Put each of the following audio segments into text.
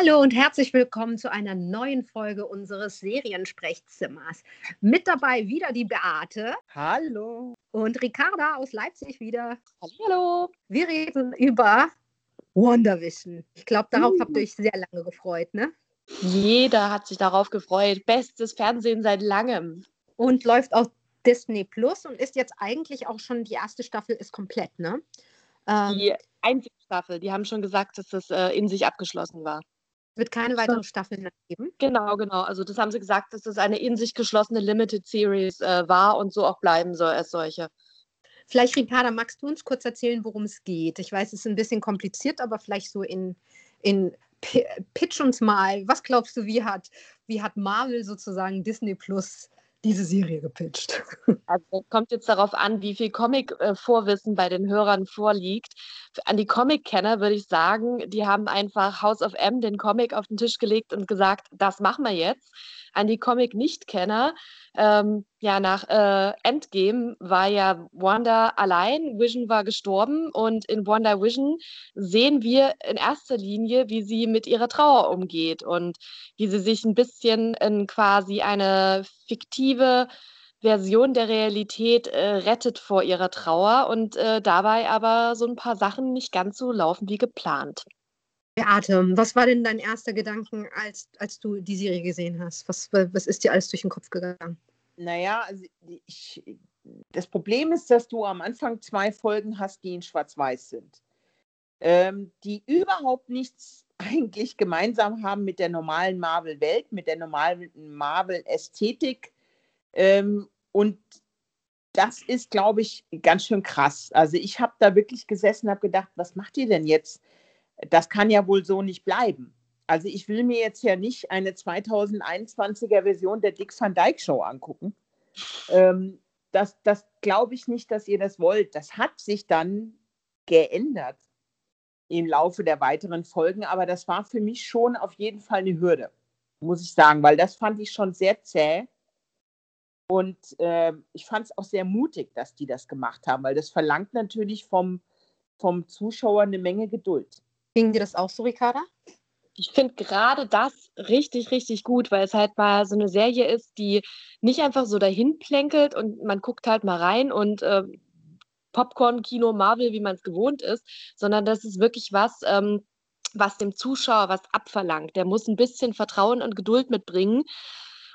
Hallo und herzlich willkommen zu einer neuen Folge unseres Seriensprechzimmers. Mit dabei wieder die Beate. Hallo. Und Ricarda aus Leipzig wieder. Hallo. Wir reden über WandaVision. Ich glaube, darauf habt ihr euch sehr lange gefreut, ne? Jeder hat sich darauf gefreut. Bestes Fernsehen seit langem. Und läuft auf Disney Plus und ist jetzt eigentlich auch schon, die erste Staffel ist komplett, ne? Ähm, die einzige Staffel. Die haben schon gesagt, dass das äh, in sich abgeschlossen war. Es wird keine weiteren Staffeln geben. Genau, genau. Also das haben sie gesagt, dass das eine in sich geschlossene Limited Series äh, war und so auch bleiben soll als solche. Vielleicht, Ricarda, magst du uns kurz erzählen, worum es geht? Ich weiß, es ist ein bisschen kompliziert, aber vielleicht so in, in Pitch uns mal. Was glaubst du, wie hat, wie hat Marvel sozusagen Disney Plus diese Serie gepitcht? Also kommt jetzt darauf an, wie viel Comic-Vorwissen bei den Hörern vorliegt. An die Comic-Kenner würde ich sagen, die haben einfach House of M den Comic auf den Tisch gelegt und gesagt, das machen wir jetzt an die Comic-Nicht-Kenner. Ähm, ja, nach äh, Endgame war ja Wanda allein, Vision war gestorben und in Wanda Vision sehen wir in erster Linie, wie sie mit ihrer Trauer umgeht und wie sie sich ein bisschen in quasi eine fiktive Version der Realität äh, rettet vor ihrer Trauer und äh, dabei aber so ein paar Sachen nicht ganz so laufen wie geplant. Beate, was war denn dein erster Gedanken, als, als du die Serie gesehen hast? Was, was ist dir alles durch den Kopf gegangen? Naja, also ich, das Problem ist, dass du am Anfang zwei Folgen hast, die in Schwarz-Weiß sind, ähm, die überhaupt nichts eigentlich gemeinsam haben mit der normalen Marvel-Welt, mit der normalen Marvel-Ästhetik. Ähm, und das ist, glaube ich, ganz schön krass. Also ich habe da wirklich gesessen und habe gedacht, was macht ihr denn jetzt? das kann ja wohl so nicht bleiben. Also ich will mir jetzt ja nicht eine 2021er Version der Dick Van Dyke Show angucken. Ähm, das das glaube ich nicht, dass ihr das wollt. Das hat sich dann geändert im Laufe der weiteren Folgen, aber das war für mich schon auf jeden Fall eine Hürde, muss ich sagen, weil das fand ich schon sehr zäh. Und äh, ich fand es auch sehr mutig, dass die das gemacht haben, weil das verlangt natürlich vom, vom Zuschauer eine Menge Geduld. Ging dir das auch so, Ricarda? Ich finde gerade das richtig, richtig gut, weil es halt mal so eine Serie ist, die nicht einfach so dahin plänkelt und man guckt halt mal rein und äh, Popcorn-Kino, Marvel, wie man es gewohnt ist, sondern das ist wirklich was, ähm, was dem Zuschauer was abverlangt. Der muss ein bisschen Vertrauen und Geduld mitbringen.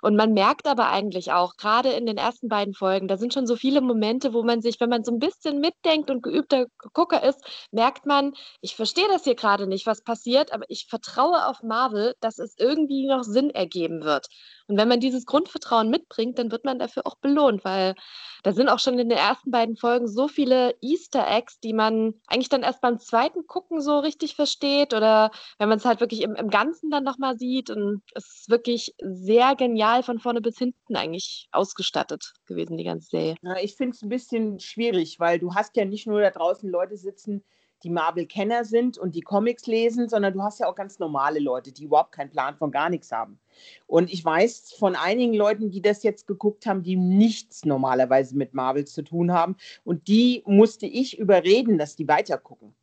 Und man merkt aber eigentlich auch, gerade in den ersten beiden Folgen, da sind schon so viele Momente, wo man sich, wenn man so ein bisschen mitdenkt und geübter Gucker ist, merkt man, ich verstehe das hier gerade nicht, was passiert, aber ich vertraue auf Marvel, dass es irgendwie noch Sinn ergeben wird. Und wenn man dieses Grundvertrauen mitbringt, dann wird man dafür auch belohnt, weil da sind auch schon in den ersten beiden Folgen so viele Easter Eggs, die man eigentlich dann erst beim zweiten Gucken so richtig versteht oder wenn man es halt wirklich im, im Ganzen dann nochmal sieht. Und es ist wirklich sehr genial von vorne bis hinten eigentlich ausgestattet gewesen, die ganze Serie. Ich finde es ein bisschen schwierig, weil du hast ja nicht nur da draußen Leute sitzen, die Marvel-Kenner sind und die Comics lesen, sondern du hast ja auch ganz normale Leute, die überhaupt keinen Plan von gar nichts haben. Und ich weiß von einigen Leuten, die das jetzt geguckt haben, die nichts normalerweise mit Marvel zu tun haben. Und die musste ich überreden, dass die weitergucken.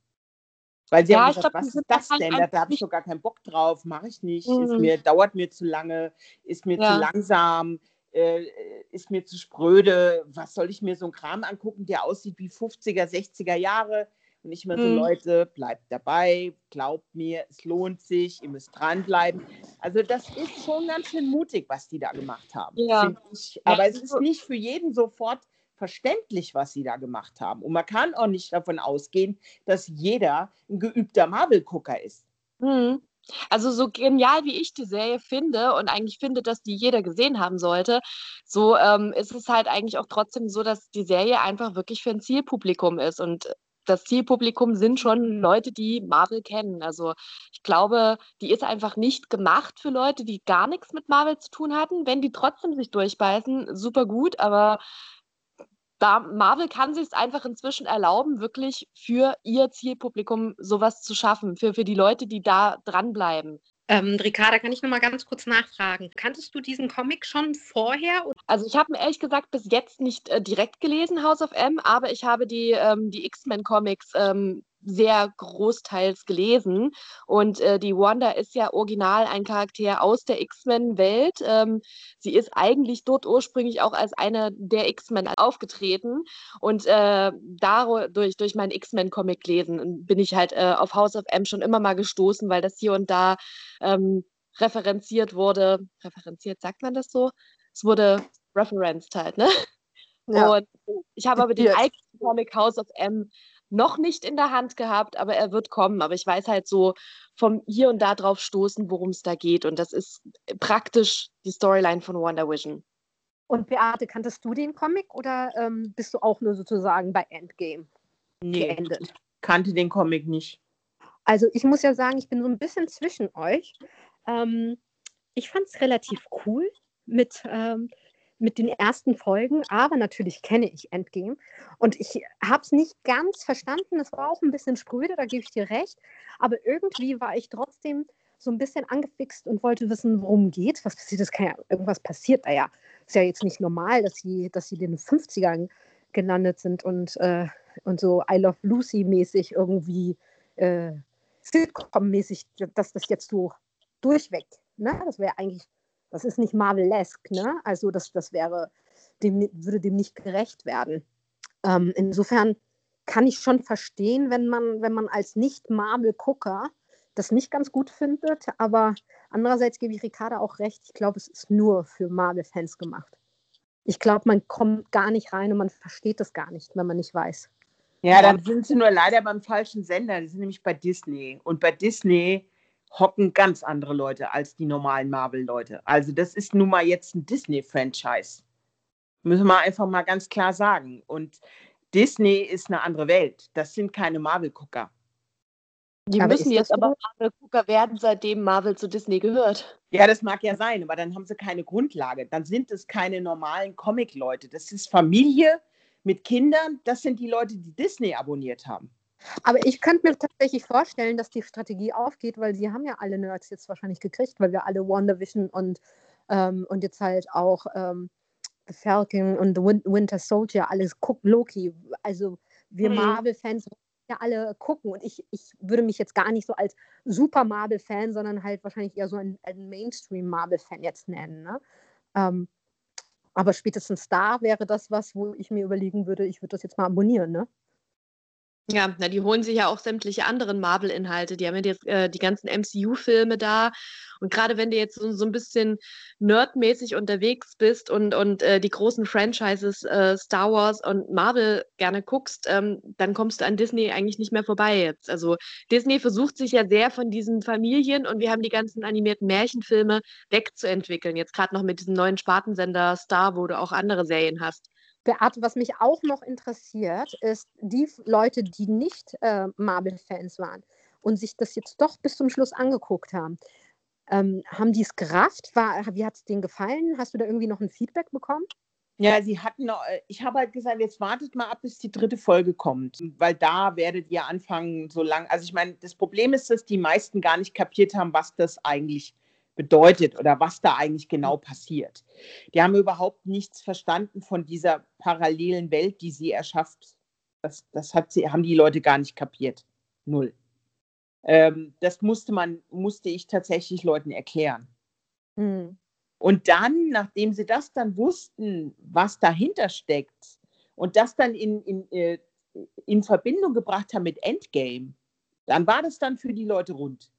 Weil sie ja, haben gesagt, glaub, was ist das denn? Da, habe ich doch gar keinen Bock drauf, mache ich nicht, mhm. ist mir, dauert mir zu lange, ist mir ja. zu langsam, äh, ist mir zu spröde, was soll ich mir so einen Kram angucken, der aussieht wie 50er, 60er Jahre? Und ich immer so, mhm. Leute, bleibt dabei, glaubt mir, es lohnt sich, ihr müsst dranbleiben. Also das ist schon ganz schön mutig, was die da gemacht haben. Ja. Ich. Aber ja, es ist nicht für jeden sofort verständlich, was sie da gemacht haben. Und man kann auch nicht davon ausgehen, dass jeder ein geübter Marvel-Gucker ist. Mhm. Also so genial wie ich die Serie finde und eigentlich finde, dass die jeder gesehen haben sollte, so ähm, ist es halt eigentlich auch trotzdem so, dass die Serie einfach wirklich für ein Zielpublikum ist. Und das Zielpublikum sind schon Leute, die Marvel kennen. Also ich glaube, die ist einfach nicht gemacht für Leute, die gar nichts mit Marvel zu tun hatten. Wenn die trotzdem sich durchbeißen, super gut, aber da Marvel kann sich es einfach inzwischen erlauben, wirklich für ihr Zielpublikum sowas zu schaffen, für, für die Leute, die da dranbleiben. Ähm, Ricarda, kann ich noch mal ganz kurz nachfragen? Kanntest du diesen Comic schon vorher? Also ich habe ihn ehrlich gesagt bis jetzt nicht äh, direkt gelesen, House of M, aber ich habe die, ähm, die X-Men-Comics ähm, sehr großteils gelesen. Und äh, die Wanda ist ja original ein Charakter aus der X-Men-Welt. Ähm, sie ist eigentlich dort ursprünglich auch als eine der X-Men aufgetreten. Und äh, dadurch, durch mein X-Men-Comic lesen, bin ich halt äh, auf House of M schon immer mal gestoßen, weil das hier und da ähm, referenziert wurde. Referenziert, sagt man das so? Es wurde referenced halt, ne? Ja. Und ich habe aber den eigentlichen Comic House of M noch nicht in der Hand gehabt, aber er wird kommen. Aber ich weiß halt so vom hier und da drauf stoßen, worum es da geht. Und das ist praktisch die Storyline von Wonder Vision. Und Beate, kanntest du den Comic oder ähm, bist du auch nur sozusagen bei Endgame nee, geendet? Ich kannte den Comic nicht. Also ich muss ja sagen, ich bin so ein bisschen zwischen euch. Ähm, ich fand es relativ cool mit ähm, mit den ersten Folgen, aber natürlich kenne ich Endgame und ich habe es nicht ganz verstanden. Es war auch ein bisschen spröde, da gebe ich dir recht, aber irgendwie war ich trotzdem so ein bisschen angefixt und wollte wissen, worum geht. Was passiert? Das kann ja, irgendwas passiert da ja. Ist ja jetzt nicht normal, dass sie, dass sie in den 50ern gelandet sind und, äh, und so I Love Lucy mäßig irgendwie äh, Sitcom-mäßig, dass das jetzt so durchweg. Ne? Das wäre eigentlich das ist nicht Marvel-esque, ne? Also das, das wäre, dem, würde dem nicht gerecht werden. Ähm, insofern kann ich schon verstehen, wenn man, wenn man als Nicht-Marvel-Gucker das nicht ganz gut findet, aber andererseits gebe ich Ricarda auch recht, ich glaube, es ist nur für Marvel-Fans gemacht. Ich glaube, man kommt gar nicht rein und man versteht das gar nicht, wenn man nicht weiß. Ja, dann sind sie nur leider beim falschen Sender. Die sind nämlich bei Disney. Und bei Disney hocken ganz andere Leute als die normalen Marvel-Leute. Also das ist nun mal jetzt ein Disney-Franchise. Müssen wir einfach mal ganz klar sagen. Und Disney ist eine andere Welt. Das sind keine Marvel-Gucker. Die aber müssen jetzt aber Marvel-Gucker werden, seitdem Marvel zu Disney gehört. Ja, das mag ja sein, aber dann haben sie keine Grundlage. Dann sind es keine normalen Comic-Leute. Das ist Familie mit Kindern. Das sind die Leute, die Disney abonniert haben. Aber ich könnte mir tatsächlich vorstellen, dass die Strategie aufgeht, weil sie haben ja alle Nerds jetzt wahrscheinlich gekriegt, weil wir alle WandaVision und, ähm, und jetzt halt auch ähm, The Falcon und The Winter Soldier alles gucken, Loki. Also wir mhm. Marvel-Fans ja alle gucken und ich, ich würde mich jetzt gar nicht so als super Marvel-Fan, sondern halt wahrscheinlich eher so ein, ein Mainstream-Marvel-Fan jetzt nennen. Ne? Ähm, aber spätestens da wäre das was, wo ich mir überlegen würde, ich würde das jetzt mal abonnieren, ne? Ja, na, die holen sich ja auch sämtliche anderen Marvel-Inhalte. Die haben ja die, äh, die ganzen MCU-Filme da. Und gerade wenn du jetzt so, so ein bisschen nerdmäßig unterwegs bist und, und äh, die großen Franchises äh, Star Wars und Marvel gerne guckst, ähm, dann kommst du an Disney eigentlich nicht mehr vorbei jetzt. Also Disney versucht sich ja sehr von diesen Familien und wir haben die ganzen animierten Märchenfilme wegzuentwickeln. Jetzt gerade noch mit diesem neuen Spartensender Star, wo du auch andere Serien hast. Beate, was mich auch noch interessiert, ist die Leute, die nicht äh, Marvel-Fans waren und sich das jetzt doch bis zum Schluss angeguckt haben. Ähm, haben die es gerafft? War, wie hat es denen gefallen? Hast du da irgendwie noch ein Feedback bekommen? Ja, sie hatten äh, ich habe halt gesagt, jetzt wartet mal ab, bis die dritte Folge kommt, weil da werdet ihr anfangen, so lang. Also ich meine, das Problem ist, dass die meisten gar nicht kapiert haben, was das eigentlich ist bedeutet oder was da eigentlich genau passiert. Die haben überhaupt nichts verstanden von dieser parallelen Welt, die sie erschafft. Das, das hat sie, haben die Leute gar nicht kapiert. Null. Ähm, das musste man, musste ich tatsächlich Leuten erklären. Mhm. Und dann, nachdem sie das dann wussten, was dahinter steckt und das dann in, in, äh, in Verbindung gebracht haben mit Endgame, dann war das dann für die Leute rund.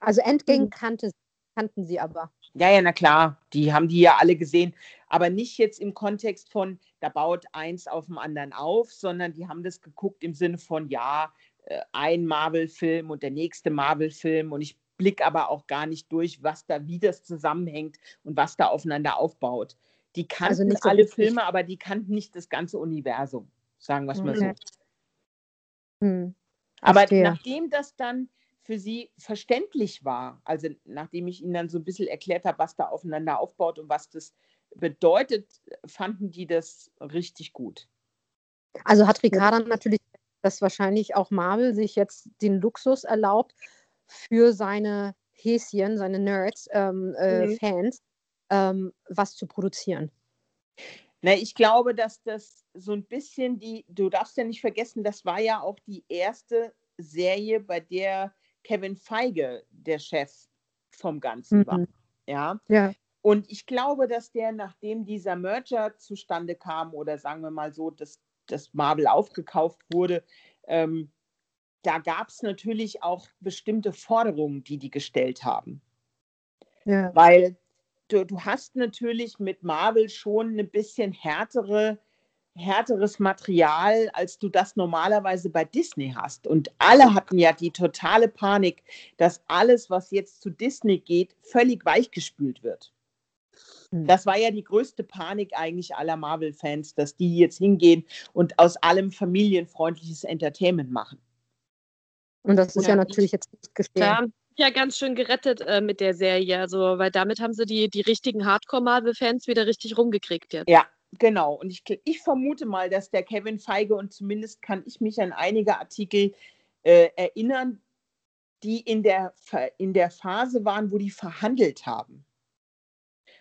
Also Endgame mhm. kannte kannten sie aber. Ja, ja, na klar, die haben die ja alle gesehen, aber nicht jetzt im Kontext von, da baut eins auf dem anderen auf, sondern die haben das geguckt im Sinne von, ja, äh, ein Marvel-Film und der nächste Marvel-Film und ich blicke aber auch gar nicht durch, was da, wie das zusammenhängt und was da aufeinander aufbaut. Die kannten also so alle richtig. Filme, aber die kannten nicht das ganze Universum, sagen wir es mal so. Hm. Aber nachdem das dann für sie verständlich war. Also nachdem ich ihnen dann so ein bisschen erklärt habe, was da aufeinander aufbaut und was das bedeutet, fanden die das richtig gut. Also hat Ricarda natürlich, dass wahrscheinlich auch Marvel sich jetzt den Luxus erlaubt, für seine Häschen, seine Nerds, ähm, äh, mhm. Fans, ähm, was zu produzieren. Na, ich glaube, dass das so ein bisschen die, du darfst ja nicht vergessen, das war ja auch die erste Serie, bei der Kevin Feige der Chef vom Ganzen war. Mhm. Ja. Ja. Und ich glaube, dass der, nachdem dieser Merger zustande kam, oder sagen wir mal so, dass das Marvel aufgekauft wurde, ähm, da gab es natürlich auch bestimmte Forderungen, die die gestellt haben. Ja. Weil du, du hast natürlich mit Marvel schon ein bisschen härtere, härteres Material, als du das normalerweise bei Disney hast. Und alle hatten ja die totale Panik, dass alles, was jetzt zu Disney geht, völlig weichgespült wird. Hm. Das war ja die größte Panik eigentlich aller Marvel-Fans, dass die jetzt hingehen und aus allem familienfreundliches Entertainment machen. Und das ist ja, Ja, natürlich jetzt nicht geschehen. Da haben sie ja ganz schön gerettet äh, mit der Serie, also, weil damit haben sie die, die richtigen Hardcore-Marvel-Fans wieder richtig rumgekriegt jetzt. Ja, genau. Und ich, ich vermute mal, dass der Kevin Feige und zumindest kann ich mich an einige Artikel äh, erinnern, die in der, in der Phase waren, wo die verhandelt haben.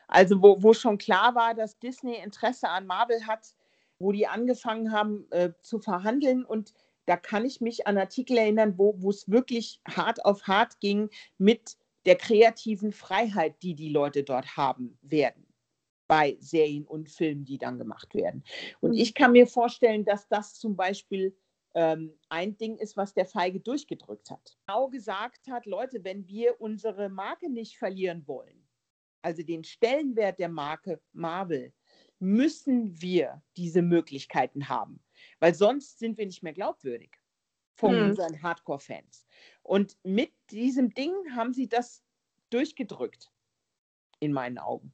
Also wo, wo schon klar war, dass Disney Interesse an Marvel hat, wo die angefangen haben äh, zu verhandeln. Und da kann ich mich an Artikel erinnern, wo es wirklich hart auf hart ging mit der kreativen Freiheit, die die Leute dort haben werden bei Serien und Filmen, die dann gemacht werden. Und Mhm. ich kann mir vorstellen, dass das zum Beispiel ähm, ein Ding ist, was der Feige durchgedrückt hat. Genau gesagt hat, Leute, wenn wir unsere Marke nicht verlieren wollen, also den Stellenwert der Marke Marvel, müssen wir diese Möglichkeiten haben, weil sonst sind wir nicht mehr glaubwürdig von Hm. unseren Hardcore-Fans. Und mit diesem Ding haben sie das durchgedrückt, in meinen Augen.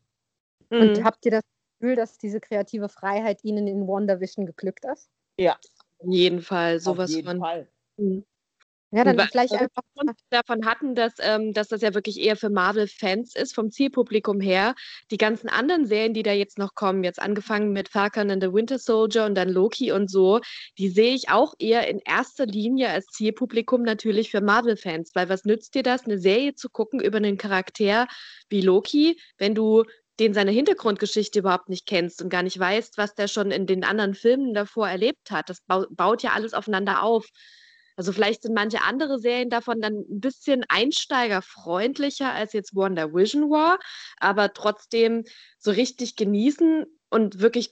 Und Mhm. habt ihr das Gefühl, dass diese kreative Freiheit Ihnen in WandaVision geglückt ist? Ja, Auf jeden Fall, sowas auf jeden von. Fall. Mhm. Ja, dann Weil- vielleicht wir einfach. schon davon hatten, dass, ähm, dass das ja wirklich eher für Marvel-Fans ist, vom Zielpublikum her. Die ganzen anderen Serien, die da jetzt noch kommen, jetzt angefangen mit Falcon and the Winter Soldier und dann Loki und so, die sehe ich auch eher in erster Linie als Zielpublikum natürlich für Marvel-Fans. Weil was nützt dir das, eine Serie zu gucken über einen Charakter wie Loki, wenn du den seine Hintergrundgeschichte überhaupt nicht kennst und gar nicht weißt, was der schon in den anderen Filmen davor erlebt hat. Das bau baut ja alles aufeinander auf. Also vielleicht sind manche andere Serien davon dann ein bisschen einsteigerfreundlicher als jetzt Wonder Vision war, aber trotzdem so richtig genießen und wirklich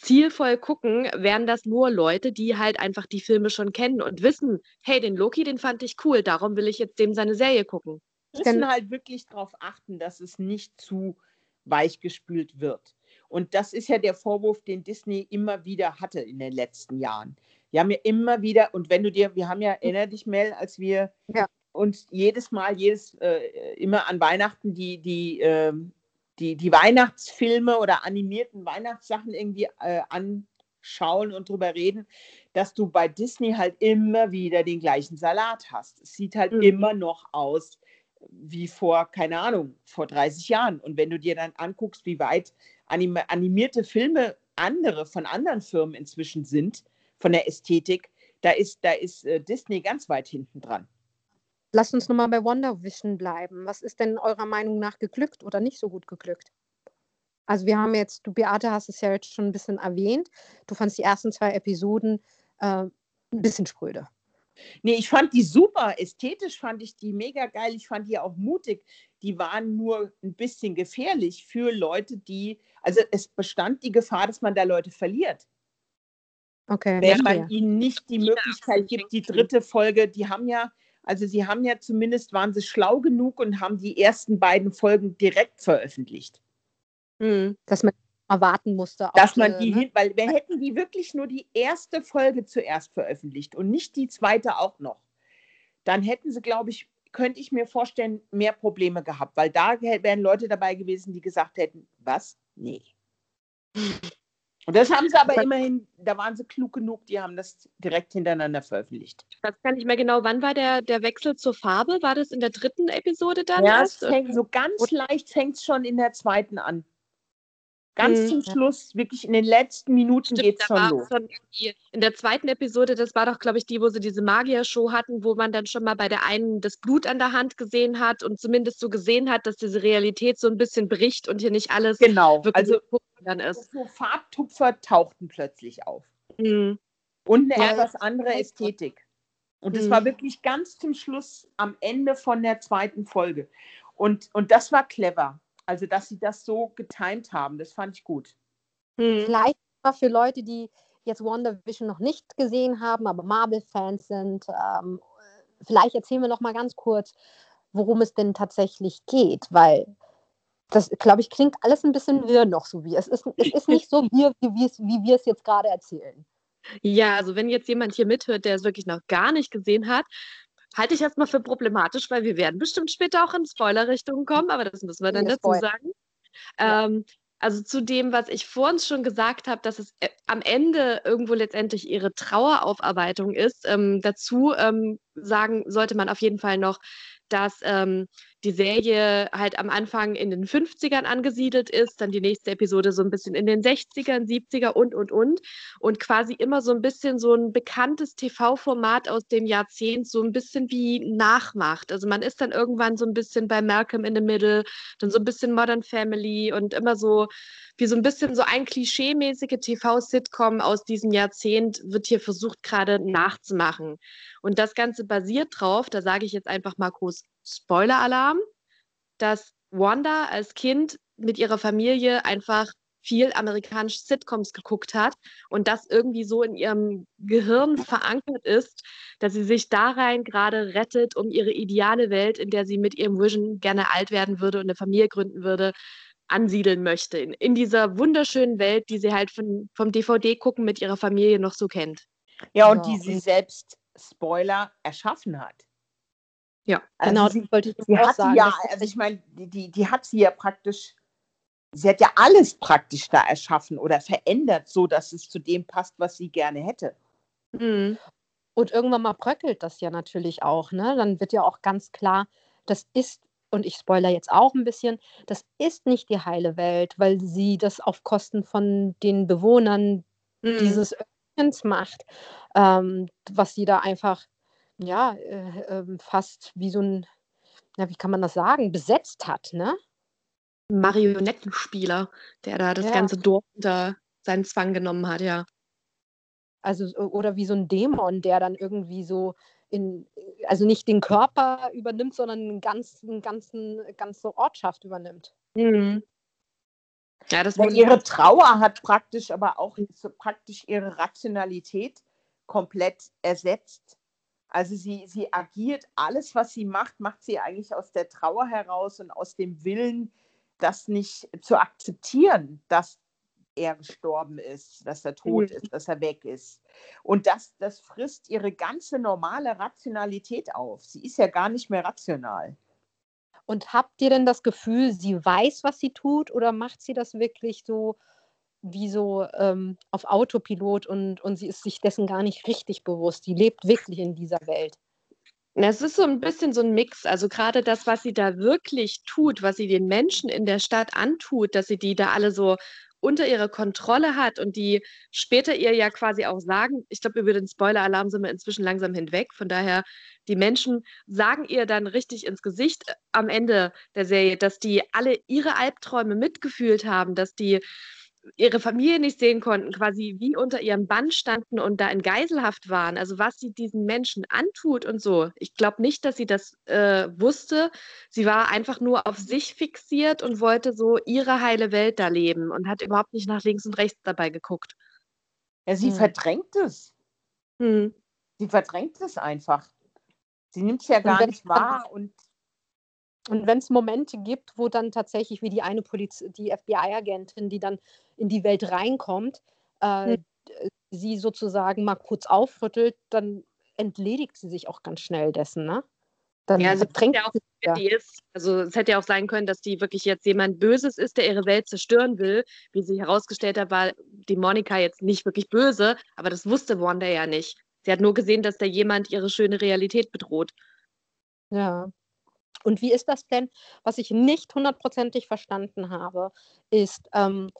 zielvoll gucken, wären das nur Leute, die halt einfach die Filme schon kennen und wissen, hey, den Loki, den fand ich cool, darum will ich jetzt dem seine Serie gucken. Müssen halt wirklich darauf achten, dass es nicht zu weich gespült wird. Und das ist ja der Vorwurf, den Disney immer wieder hatte in den letzten Jahren. Die haben ja immer wieder, und wenn du dir, wir haben ja, erinner dich, Mel, als wir Ja. uns jedes Mal, jedes, äh, immer an Weihnachten die, die, ähm, die, die Weihnachtsfilme oder animierten Weihnachtssachen irgendwie äh, anschauen und drüber reden, dass du bei Disney halt immer wieder den gleichen Salat hast. Es sieht halt Mhm. immer noch aus wie vor, keine Ahnung, vor 30 Jahren. Und wenn du dir dann anguckst, wie weit anim animierte Filme andere von anderen Firmen inzwischen sind, von der Ästhetik, da ist, da ist äh, Disney ganz weit hinten dran. Lasst uns nochmal bei WandaVision bleiben. Was ist denn eurer Meinung nach geglückt oder nicht so gut geglückt? Also wir haben jetzt, du Beate hast es ja jetzt schon ein bisschen erwähnt. Du fandst die ersten zwei Episoden äh, ein bisschen spröde. Nee, ich fand die super. Ästhetisch fand ich die mega geil. Ich fand die auch mutig. Die waren nur ein bisschen gefährlich für Leute, die, also es bestand die Gefahr, dass man da Leute verliert. Okay, wenn man ihnen nicht die Möglichkeit gibt, die dritte Folge, die haben ja, also sie haben ja zumindest, waren sie schlau genug und haben die ersten beiden Folgen direkt veröffentlicht. Mhm. dass man erwarten musste. auf Dass man die, die ne? hin, weil wir hätten die wirklich nur die erste Folge zuerst veröffentlicht und nicht die zweite auch noch, dann hätten sie, glaube ich, könnte ich mir vorstellen, mehr Probleme gehabt, weil da wären Leute dabei gewesen, die gesagt hätten, was? Nee. Und das haben sie aber Aber- immerhin, da waren sie klug genug, die haben das direkt hintereinander veröffentlicht. Ich weiß gar nicht mehr genau, wann war der, der Wechsel zur Farbe? War das in der dritten Episode dann Ja, es erst? fängt so ganz leicht fängt es schon in der zweiten an. Ganz Mhm. zum Schluss, wirklich in den letzten Minuten geht es da schon los. schon in der zweiten Episode, das war doch, glaube ich, die, wo sie diese Magier-Show hatten, wo man dann schon mal bei der einen das Blut an der Hand gesehen hat und zumindest so gesehen hat, dass diese Realität so ein bisschen bricht und hier nicht alles Genau, wirklich also dann ist. so Farbtupfer tauchten plötzlich auf. Mhm. Und eine Ja, etwas andere Ästhetik. Und das mhm. war wirklich ganz zum Schluss am Ende von der zweiten Folge. Und, und das war clever. Also, dass sie das so getimt haben, das fand ich gut. Mhm. Vielleicht mal für Leute, die jetzt WandaVision noch nicht gesehen haben, aber Marvel-Fans sind, ähm, vielleicht erzählen wir noch mal ganz kurz, worum es denn tatsächlich geht, weil das, glaube ich, klingt alles ein bisschen wirr noch so wie. Es ist, es ist nicht so wirr, wie, wie wir es jetzt gerade erzählen. Ja, also wenn jetzt jemand hier mithört, der es wirklich noch gar nicht gesehen hat, halte ich erstmal für problematisch, weil wir werden bestimmt später auch in Spoiler-Richtungen kommen, aber das müssen wir dann dazu sagen. Ja. Ähm, also zu dem, was ich vorhin schon gesagt habe, dass es äh, am Ende irgendwo letztendlich ihre Traueraufarbeitung ist. Ähm, dazu ähm, sagen sollte man auf jeden Fall noch, dass ähm, die Serie halt am Anfang in den 50ern angesiedelt ist, dann die nächste Episode so ein bisschen in den 60ern, 70er und, und, und. Und quasi immer so ein bisschen so ein bekanntes TV-Format aus dem Jahrzehnt, so ein bisschen wie nachmacht. Also man ist dann irgendwann so ein bisschen bei Malcolm in the Middle, dann so ein bisschen Modern Family und immer so wie so ein bisschen so ein klischeemäßige TV-Sitcom aus diesem Jahrzehnt wird hier versucht gerade nachzumachen. Und das Ganze basiert drauf, da sage ich jetzt einfach mal groß Spoiler-Alarm, dass Wanda als Kind mit ihrer Familie einfach viel amerikanische Sitcoms geguckt hat und das irgendwie so in ihrem Gehirn verankert ist, dass sie sich da rein gerade rettet, um ihre ideale Welt, in der sie mit ihrem Vision gerne alt werden würde und eine Familie gründen würde, ansiedeln möchte. In, in dieser wunderschönen Welt, die sie halt von, vom DVD-Gucken mit ihrer Familie noch so kennt. Ja, und ja. die sie selbst, Spoiler, erschaffen hat. Ja, also genau, sie, wollte ich sie hat sagen. Ja, also ich meine, die, die, die hat sie ja praktisch, sie hat ja alles praktisch da erschaffen oder verändert, so dass es zu dem passt, was sie gerne hätte. Mhm. Und irgendwann mal bröckelt das ja natürlich auch, ne? Dann wird ja auch ganz klar, das ist und ich spoiler jetzt auch ein bisschen, das ist nicht die heile Welt, weil sie das auf Kosten von den Bewohnern mhm. dieses Örtchens macht, ähm, was sie da einfach, ja, äh, äh, fast wie so ein, ja, wie kann man das sagen, besetzt hat, ne? Marionettenspieler, der da das ja. ganze Dorf unter seinen Zwang genommen hat, ja. Also, oder wie so ein Dämon, der dann irgendwie so in, also nicht den Körper übernimmt, sondern einen ganzen, ganzen, ganze Ortschaft übernimmt. Mhm. Ja, das Weil ihre Trauer hat praktisch aber auch praktisch ihre Rationalität komplett ersetzt. Also sie, sie agiert, alles, was sie macht, macht sie eigentlich aus der Trauer heraus und aus dem Willen, das nicht zu akzeptieren, dass er gestorben ist, dass er tot mhm. ist, dass er weg ist. Und das, das frisst ihre ganze normale Rationalität auf. Sie ist ja gar nicht mehr rational. Und habt ihr denn das Gefühl, sie weiß, was sie tut, oder macht sie das wirklich so wie so ähm, auf Autopilot und, und sie ist sich dessen gar nicht richtig bewusst? Sie lebt wirklich in dieser Welt. Es ist so ein bisschen so ein Mix. Also gerade das, was sie da wirklich tut, was sie den Menschen in der Stadt antut, dass sie die da alle so unter ihrer Kontrolle hat und die später ihr ja quasi auch sagen, ich glaube, über den Spoiler-Alarm sind wir inzwischen langsam hinweg. Von daher, die Menschen sagen ihr dann richtig ins Gesicht äh, am Ende der Serie, dass die alle ihre Albträume mitgefühlt haben, dass die ihre Familie nicht sehen konnten, quasi wie unter ihrem Bann standen und da in Geiselhaft waren. Also was sie diesen Menschen antut und so. Ich glaube nicht, dass sie das äh, wusste. Sie war einfach nur auf sich fixiert und wollte so ihre heile Welt da leben und hat überhaupt nicht nach links und rechts dabei geguckt. Ja, sie hm. verdrängt es. Hm. Sie verdrängt es einfach. Sie nimmt es ja gar nicht wahr und und wenn es Momente gibt, wo dann tatsächlich wie die eine Poliz die FBI-Agentin, die dann in die Welt reinkommt, äh, hm. sie sozusagen mal kurz aufrüttelt, dann entledigt sie sich auch ganz schnell dessen, ne? Dann ja, also, ja auch, ja. die ist. also es hätte ja auch sein können, dass die wirklich jetzt jemand Böses ist, der ihre Welt zerstören will. Wie sich herausgestellt hat, war die Monika jetzt nicht wirklich böse, aber das wusste Wanda ja nicht. Sie hat nur gesehen, dass da jemand ihre schöne Realität bedroht. Ja. Und wie ist das denn? Was ich nicht hundertprozentig verstanden habe, ist, ähm,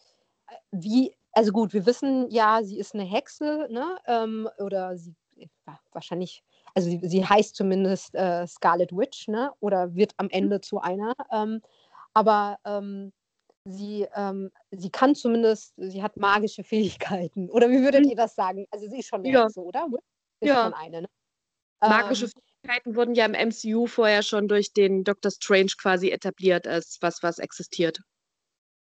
wie, also gut, wir wissen ja, sie ist eine Hexe, ne? Ähm, oder sie ja, wahrscheinlich, also sie, sie heißt zumindest äh, Scarlet Witch, ne? Oder wird am mhm. Ende zu einer. Ähm, aber ähm, sie, ähm, sie kann zumindest, sie hat magische Fähigkeiten. Oder wie würdet mhm. ihr das sagen? Also sie ist schon eine ja. Hexe, oder? Ist ja. schon eine, ne? Magische ähm, Fähigkeiten wurden ja im MCU vorher schon durch den Doctor Strange quasi etabliert als was, was existiert.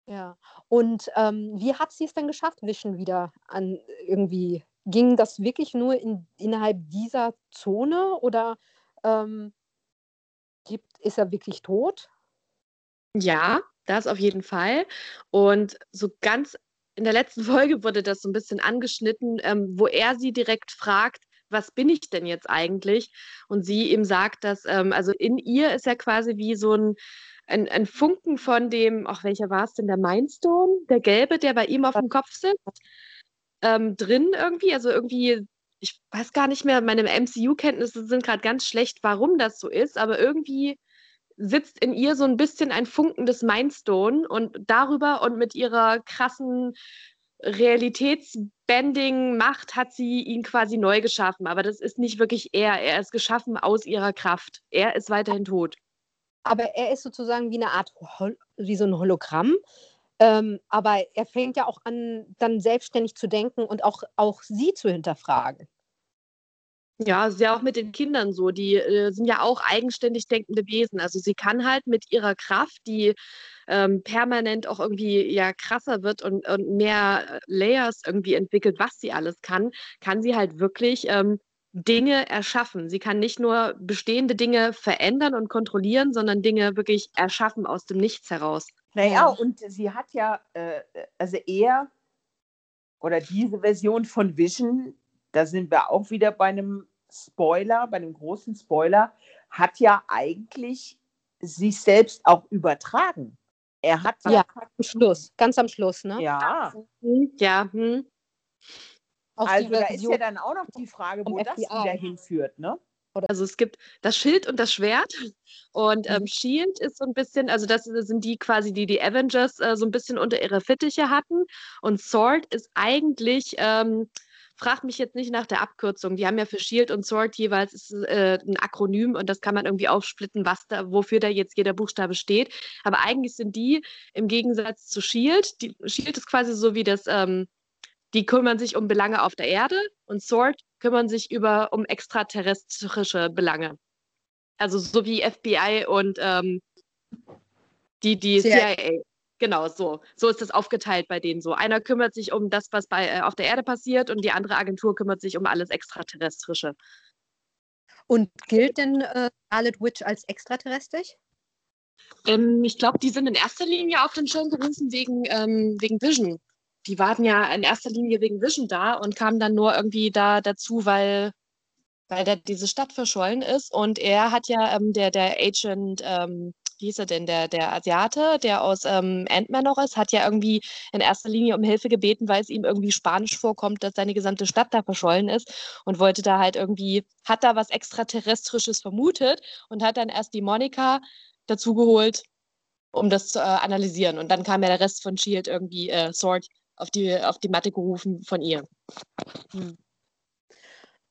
Ja, und ähm, wie hat sie es denn geschafft, Vision wieder an irgendwie? Ging das wirklich nur in, innerhalb dieser Zone oder ähm, gibt, ist er wirklich tot? Ja, das auf jeden Fall. Und so ganz in der letzten Folge wurde das so ein bisschen angeschnitten, ähm, wo er sie direkt fragt, was bin ich denn jetzt eigentlich? Und sie ihm sagt, dass, ähm, also in ihr ist ja quasi wie so ein, ein, ein Funken von dem, ach, welcher war es denn, der Mindstone, der gelbe, der bei ihm auf dem Kopf sitzt, ähm, drin irgendwie. Also irgendwie, ich weiß gar nicht mehr, meine MCU-Kenntnisse sind gerade ganz schlecht, warum das so ist, aber irgendwie sitzt in ihr so ein bisschen ein Funken des Mindstone und darüber und mit ihrer krassen Realitätsbending macht, hat sie ihn quasi neu geschaffen. Aber das ist nicht wirklich er. Er ist geschaffen aus ihrer Kraft. Er ist weiterhin tot. Aber er ist sozusagen wie eine Art, wie so ein Hologramm. Ähm, aber er fängt ja auch an, dann selbstständig zu denken und auch, auch sie zu hinterfragen. Ja, ist ja auch mit den Kindern so. Die äh, sind ja auch eigenständig denkende Wesen. Also sie kann halt mit ihrer Kraft, die ähm, permanent auch irgendwie ja krasser wird und, und mehr äh, Layers irgendwie entwickelt, was sie alles kann, kann sie halt wirklich ähm, Dinge erschaffen. Sie kann nicht nur bestehende Dinge verändern und kontrollieren, sondern Dinge wirklich erschaffen aus dem Nichts heraus. Naja, und sie hat ja, äh, also er oder diese Version von Vision da sind wir auch wieder bei einem Spoiler, bei einem großen Spoiler, hat ja eigentlich sich selbst auch übertragen. Er hat ja am Schluss, ganz am Schluss, ne? Ja. Ja. Hm. Also da ist ja dann auch noch die Frage, wo das wieder hinführt, ne? Also es gibt das Schild und das Schwert und ähm, mhm. Shield ist so ein bisschen, also das sind die quasi, die die Avengers äh, so ein bisschen unter ihre Fittiche hatten und Sword ist eigentlich ähm, Frag mich jetzt nicht nach der Abkürzung. Die haben ja für Shield und Sword jeweils ist, äh, ein Akronym und das kann man irgendwie aufsplitten, was da, wofür da jetzt jeder Buchstabe steht. Aber eigentlich sind die im Gegensatz zu Shield, die, Shield ist quasi so wie das, ähm, die kümmern sich um Belange auf der Erde und Sword kümmern sich über um extraterrestrische Belange. Also so wie FBI und ähm, die, die CIA. CIA. Genau, so. So ist das aufgeteilt bei denen so. Einer kümmert sich um das, was bei, äh, auf der Erde passiert und die andere Agentur kümmert sich um alles Extraterrestrische. Und gilt denn äh, Scarlet Witch als extraterrestrisch? Ähm, ich glaube, die sind in erster Linie auf den Schirm gerufen wegen, ähm, wegen Vision. Die waren ja in erster Linie wegen Vision da und kamen dann nur irgendwie da dazu, weil, weil da diese Stadt verschollen ist. Und er hat ja, ähm, der, der Agent, ähm, wie hieß er denn, der, der Asiate, der aus ähm, Ant-Man noch ist, hat ja irgendwie in erster Linie um Hilfe gebeten, weil es ihm irgendwie spanisch vorkommt, dass seine gesamte Stadt da verschollen ist und wollte da halt irgendwie, hat da was Extraterrestrisches vermutet und hat dann erst die Monika dazugeholt, um das zu äh, analysieren. Und dann kam ja der Rest von Shield irgendwie, äh, Sword, auf die, auf die Matte gerufen von ihr. Hm.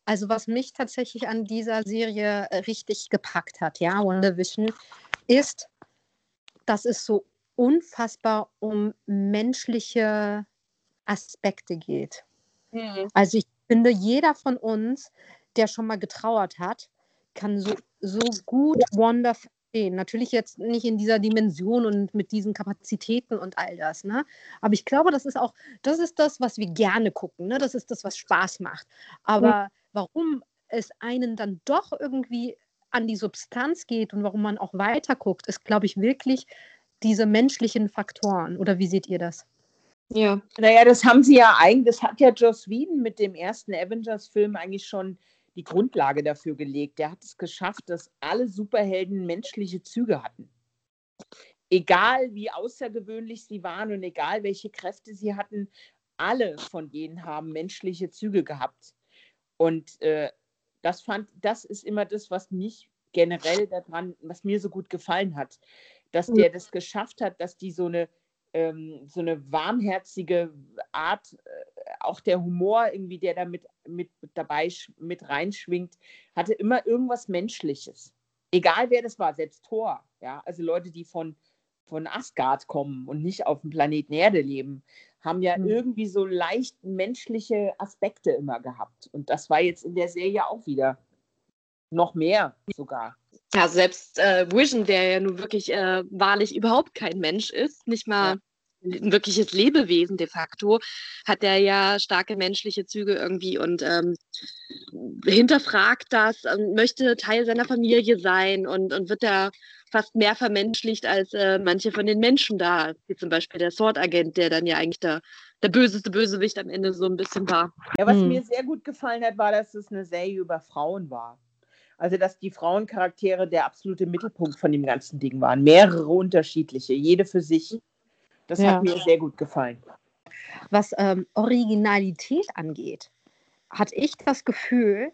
Also was mich tatsächlich an dieser Serie äh, richtig gepackt hat, ja, WandaVision, ist, dass es so unfassbar um menschliche Aspekte geht. Mhm. Also ich finde, jeder von uns, der schon mal getrauert hat, kann so, so gut Wanda verstehen. Natürlich jetzt nicht in dieser Dimension und mit diesen Kapazitäten und all das. Ne? Aber ich glaube, das ist auch, das ist das, was wir gerne gucken. Ne? Das ist das, was Spaß macht. Aber mhm. warum es einen dann doch irgendwie an die Substanz geht und warum man auch weiter guckt, ist, glaube ich, wirklich diese menschlichen Faktoren. Oder wie seht ihr das? Ja. Naja, das haben sie ja eigentlich, das hat ja Joss Whedon mit dem ersten Avengers-Film eigentlich schon die Grundlage dafür gelegt. Der hat es geschafft, dass alle Superhelden menschliche Züge hatten. Egal wie außergewöhnlich sie waren und egal welche Kräfte sie hatten, alle von denen haben menschliche Züge gehabt. Und äh, das fand, das ist immer das, was mich generell daran, was mir so gut gefallen hat, dass der das geschafft hat, dass die so eine ähm, so eine warmherzige Art, äh, auch der Humor irgendwie, der da mit, mit dabei mit reinschwingt, hatte immer irgendwas Menschliches. Egal wer das war, selbst Thor, ja, also Leute, die von, von Asgard kommen und nicht auf dem Planeten Erde leben, haben ja mhm. irgendwie so leicht menschliche Aspekte immer gehabt. Und das war jetzt in der Serie auch wieder Noch mehr sogar. Ja, selbst äh, Vision, der ja nun wirklich äh, wahrlich überhaupt kein Mensch ist, nicht mal ja. ein wirkliches Lebewesen de facto, hat er ja starke menschliche Züge irgendwie und ähm, hinterfragt das, möchte Teil seiner Familie sein und, und wird da fast mehr vermenschlicht als äh, manche von den Menschen da, wie zum Beispiel der Sword-Agent, der dann ja eigentlich der, der böseste Bösewicht am Ende so ein bisschen war. Ja, was hm. mir sehr gut gefallen hat, war, dass es eine Serie über Frauen war. Also, dass die Frauencharaktere der absolute Mittelpunkt von dem ganzen Ding waren. Mehrere unterschiedliche, jede für sich. Das ja. hat mir sehr gut gefallen. Was ähm, Originalität angeht, hatte ich das Gefühl,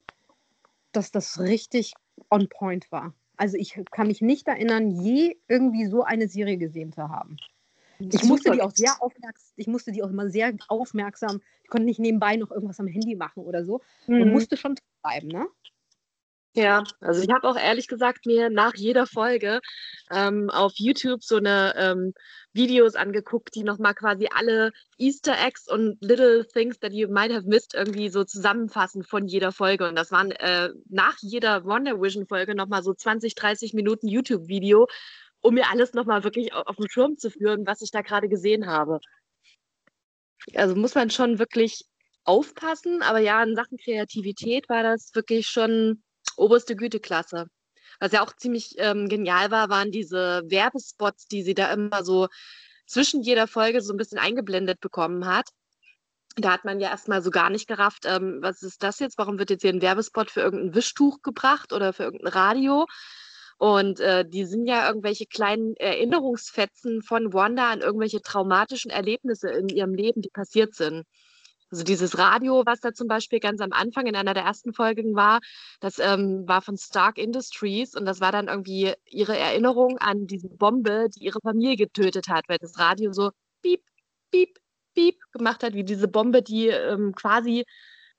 dass das richtig on point war. Also ich kann mich nicht erinnern, je irgendwie so eine Serie gesehen zu haben. Ich musste die auch sehr aufmerksam, ich musste die auch immer sehr aufmerksam, ich konnte nicht nebenbei noch irgendwas am Handy machen oder so. Man mhm. musste schon bleiben, ne? Ja, also ich habe auch ehrlich gesagt mir nach jeder Folge ähm, auf YouTube so eine ähm, Videos angeguckt, die nochmal quasi alle Easter Eggs und Little Things that you might have missed irgendwie so zusammenfassen von jeder Folge. Und das waren äh, nach jeder Wonder Vision Folge nochmal so 20, 30 Minuten YouTube-Video, um mir alles nochmal wirklich auf, auf den Schirm zu führen, was ich da gerade gesehen habe. Also muss man schon wirklich aufpassen, aber ja, in Sachen Kreativität war das wirklich schon oberste Güteklasse. Was ja auch ziemlich ähm, genial war, waren diese Werbespots, die sie da immer so zwischen jeder Folge so ein bisschen eingeblendet bekommen hat. Da hat man ja erstmal so gar nicht gerafft, ähm, was ist das jetzt? Warum wird jetzt hier ein Werbespot für irgendein Wischtuch gebracht oder für irgendein Radio? Und äh, die sind ja irgendwelche kleinen Erinnerungsfetzen von Wanda an irgendwelche traumatischen Erlebnisse in ihrem Leben, die passiert sind. Also dieses Radio, was da zum Beispiel ganz am Anfang in einer der ersten Folgen war, das ähm, war von Stark Industries und das war dann irgendwie ihre Erinnerung an diese Bombe, die ihre Familie getötet hat, weil das Radio so piep, piep, piep gemacht hat, wie diese Bombe, die ähm, quasi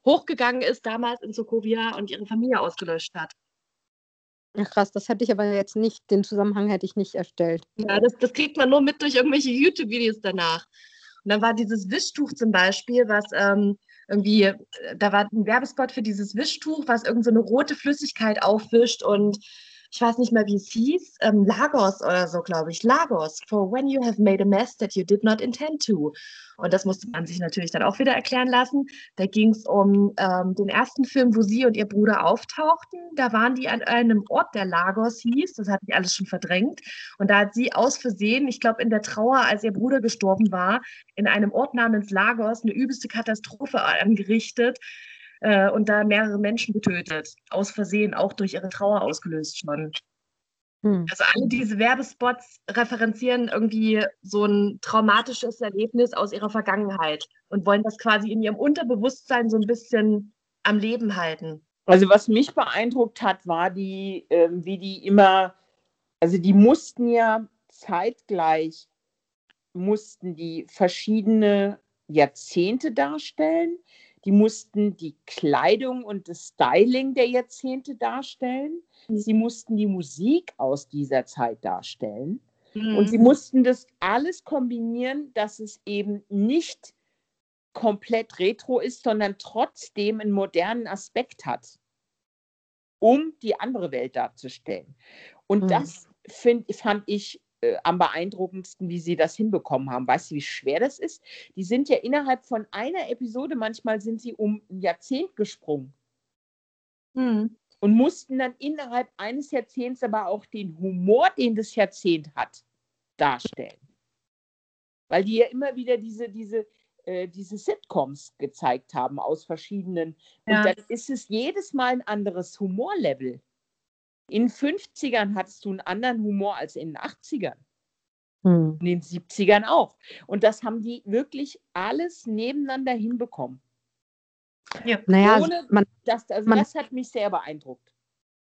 hochgegangen ist damals in Sokovia und ihre Familie ausgelöscht hat. Ach krass, das hätte ich aber jetzt nicht, den Zusammenhang hätte ich nicht erstellt. Ja, das, das kriegt man nur mit durch irgendwelche YouTube-Videos danach. Und dann war dieses Wischtuch zum Beispiel, was ähm, irgendwie, äh, da war ein Werbespot für dieses Wischtuch, was irgend so eine rote Flüssigkeit aufwischt und ich weiß nicht mehr, wie es hieß, ähm, Lagos oder so, glaube ich. Lagos, for when you have made a mess that you did not intend to. Und das musste man sich natürlich dann auch wieder erklären lassen. Da ging es um ähm, den ersten Film, wo sie und ihr Bruder auftauchten. Da waren die an einem Ort, der Lagos hieß. Das hatte ich alles schon verdrängt. Und da hat sie aus Versehen, ich glaube in der Trauer, als ihr Bruder gestorben war, in einem Ort namens Lagos eine übelste Katastrophe angerichtet äh, und da mehrere Menschen getötet. Aus Versehen, auch durch ihre Trauer ausgelöst schon. Hm. Also alle diese Werbespots referenzieren irgendwie so ein traumatisches Erlebnis aus ihrer Vergangenheit und wollen das quasi in ihrem Unterbewusstsein so ein bisschen am Leben halten. Also was mich beeindruckt hat, war die, äh, wie die immer, also die mussten ja zeitgleich, mussten die verschiedene Jahrzehnte darstellen. Die mussten die Kleidung und das Styling der Jahrzehnte darstellen. Sie mussten die Musik aus dieser Zeit darstellen. Mhm. Und sie mussten das alles kombinieren, dass es eben nicht komplett retro ist, sondern trotzdem einen modernen Aspekt hat, um die andere Welt darzustellen. Und mhm. das find, fand ich äh, am beeindruckendsten, wie sie das hinbekommen haben. Weißt du, wie schwer das ist? Die sind ja innerhalb von einer Episode, manchmal sind sie um ein Jahrzehnt gesprungen. Mhm. Und mussten dann innerhalb eines Jahrzehnts aber auch den Humor, den das Jahrzehnt hat, darstellen. Weil die ja immer wieder diese, diese, äh, diese Sitcoms gezeigt haben aus verschiedenen. Ja. Und dann ist es jedes Mal ein anderes Humorlevel. In den 50ern hattest du einen anderen Humor als in den 80ern. Hm. In den 70ern auch. Und das haben die wirklich alles nebeneinander hinbekommen. Ja. Naja, Ohne, man, das, also man, das hat mich sehr beeindruckt.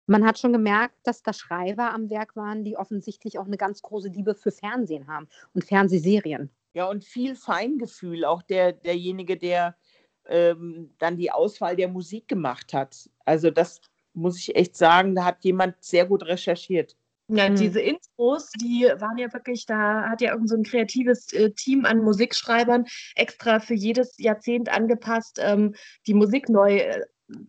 Man hat schon gemerkt, dass da Schreiber am Werk waren, die offensichtlich auch eine ganz große Liebe für Fernsehen haben und Fernsehserien. Ja, und viel Feingefühl. Auch der, derjenige, der ähm, dann die Auswahl der Musik gemacht hat. Also das, muss ich echt sagen, da hat jemand sehr gut recherchiert. Ja, mhm. diese Intros, die waren ja wirklich, da hat ja irgend so ein kreatives äh, Team an Musikschreibern extra für jedes Jahrzehnt angepasst, ähm, die Musik neu äh,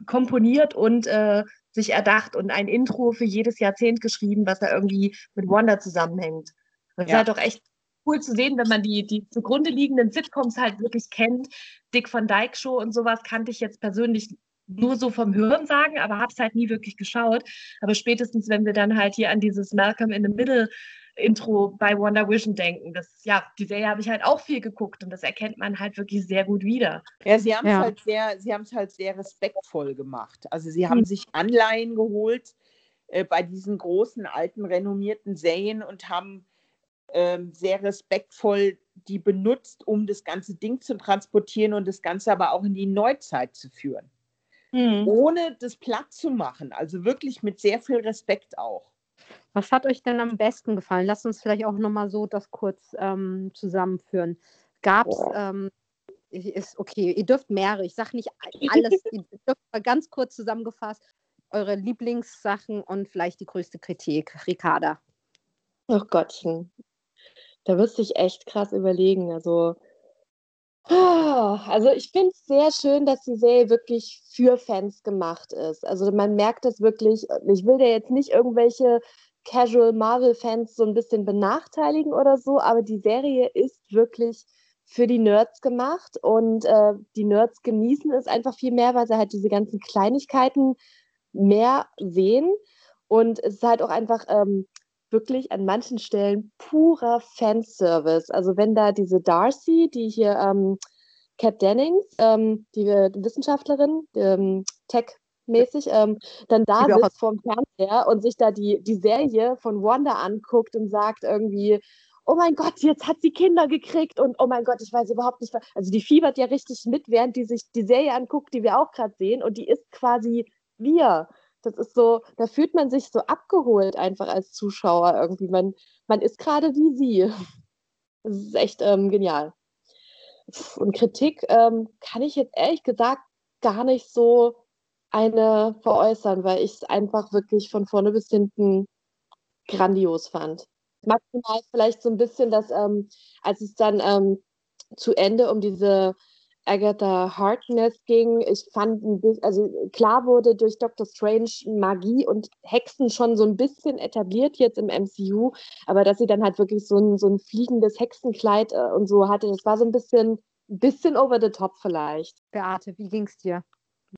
komponiert und äh, sich erdacht und ein Intro für jedes Jahrzehnt geschrieben, was da irgendwie mit Wanda zusammenhängt. Das ja. ist halt doch echt cool zu sehen, wenn man die, die zugrunde liegenden Sitcoms halt wirklich kennt. Dick van Dyke Show und sowas kannte ich jetzt persönlich nur so vom Hören sagen, aber habe es halt nie wirklich geschaut. Aber spätestens, wenn wir dann halt hier an dieses Malcolm in the Middle Intro bei Wonder Vision denken. Das, ja, die Serie habe ich halt auch viel geguckt und das erkennt man halt wirklich sehr gut wieder. Ja, sie haben es ja. halt sehr, sie haben es halt sehr respektvoll gemacht. Also sie haben hm. sich Anleihen geholt äh, bei diesen großen, alten, renommierten Serien und haben ähm, sehr respektvoll die benutzt, um das ganze Ding zu transportieren und das Ganze aber auch in die Neuzeit zu führen mhm. ohne das platt zu machen. Also wirklich mit sehr viel Respekt auch. Was hat euch denn am besten gefallen? Lasst uns vielleicht auch nochmal so das kurz ähm, zusammenführen. Gab es, ähm, ist okay, ihr dürft mehrere, ich sage nicht alles, ihr dürft mal ganz kurz zusammengefasst eure Lieblingssachen und vielleicht die größte Kritik. Ricarda. Oh Gottchen. Da müsste ich echt krass überlegen. Also, also ich finde es sehr schön, dass die Serie wirklich für Fans gemacht ist. Also man merkt das wirklich, ich will da jetzt nicht irgendwelche Casual Marvel-Fans so ein bisschen benachteiligen oder so, aber die Serie ist wirklich für die Nerds gemacht und äh, die Nerds genießen es einfach viel mehr, weil sie halt diese ganzen Kleinigkeiten mehr sehen. Und es ist halt auch einfach ähm, wirklich an manchen Stellen purer Fanservice. Also wenn da diese Darcy, die hier ähm, Kat Dennings, ähm, die, die, Wissenschaftlerin, ähm, Tech-mäßig, ähm, dann da sitzt vorm Fernseher und sich da die, die Serie von Wanda anguckt und sagt irgendwie, oh mein Gott, jetzt hat sie Kinder gekriegt und oh mein Gott, ich weiß überhaupt nicht, also die fiebert ja richtig mit, während die sich die Serie anguckt, die wir auch gerade sehen und die ist quasi wir. Das ist so, da fühlt man sich so abgeholt einfach als Zuschauer irgendwie. Man, man ist gerade wie sie. Das ist echt ähm, genial. Und Kritik ähm, kann ich jetzt ehrlich gesagt gar nicht so eine veräußern, weil ich es einfach wirklich von vorne bis hinten grandios fand. Maximal vielleicht so ein bisschen, dass ähm, als es dann ähm, zu Ende um diese Agatha Harkness ging. Ich fand, also klar wurde durch Doctor Strange Magie und Hexen schon so ein bisschen etabliert jetzt im MCU, aber dass sie dann halt wirklich so ein, so ein fliegendes Hexenkleid äh, und so hatte, das war so ein bisschen, bisschen over the top vielleicht. Beate, wie ging es dir?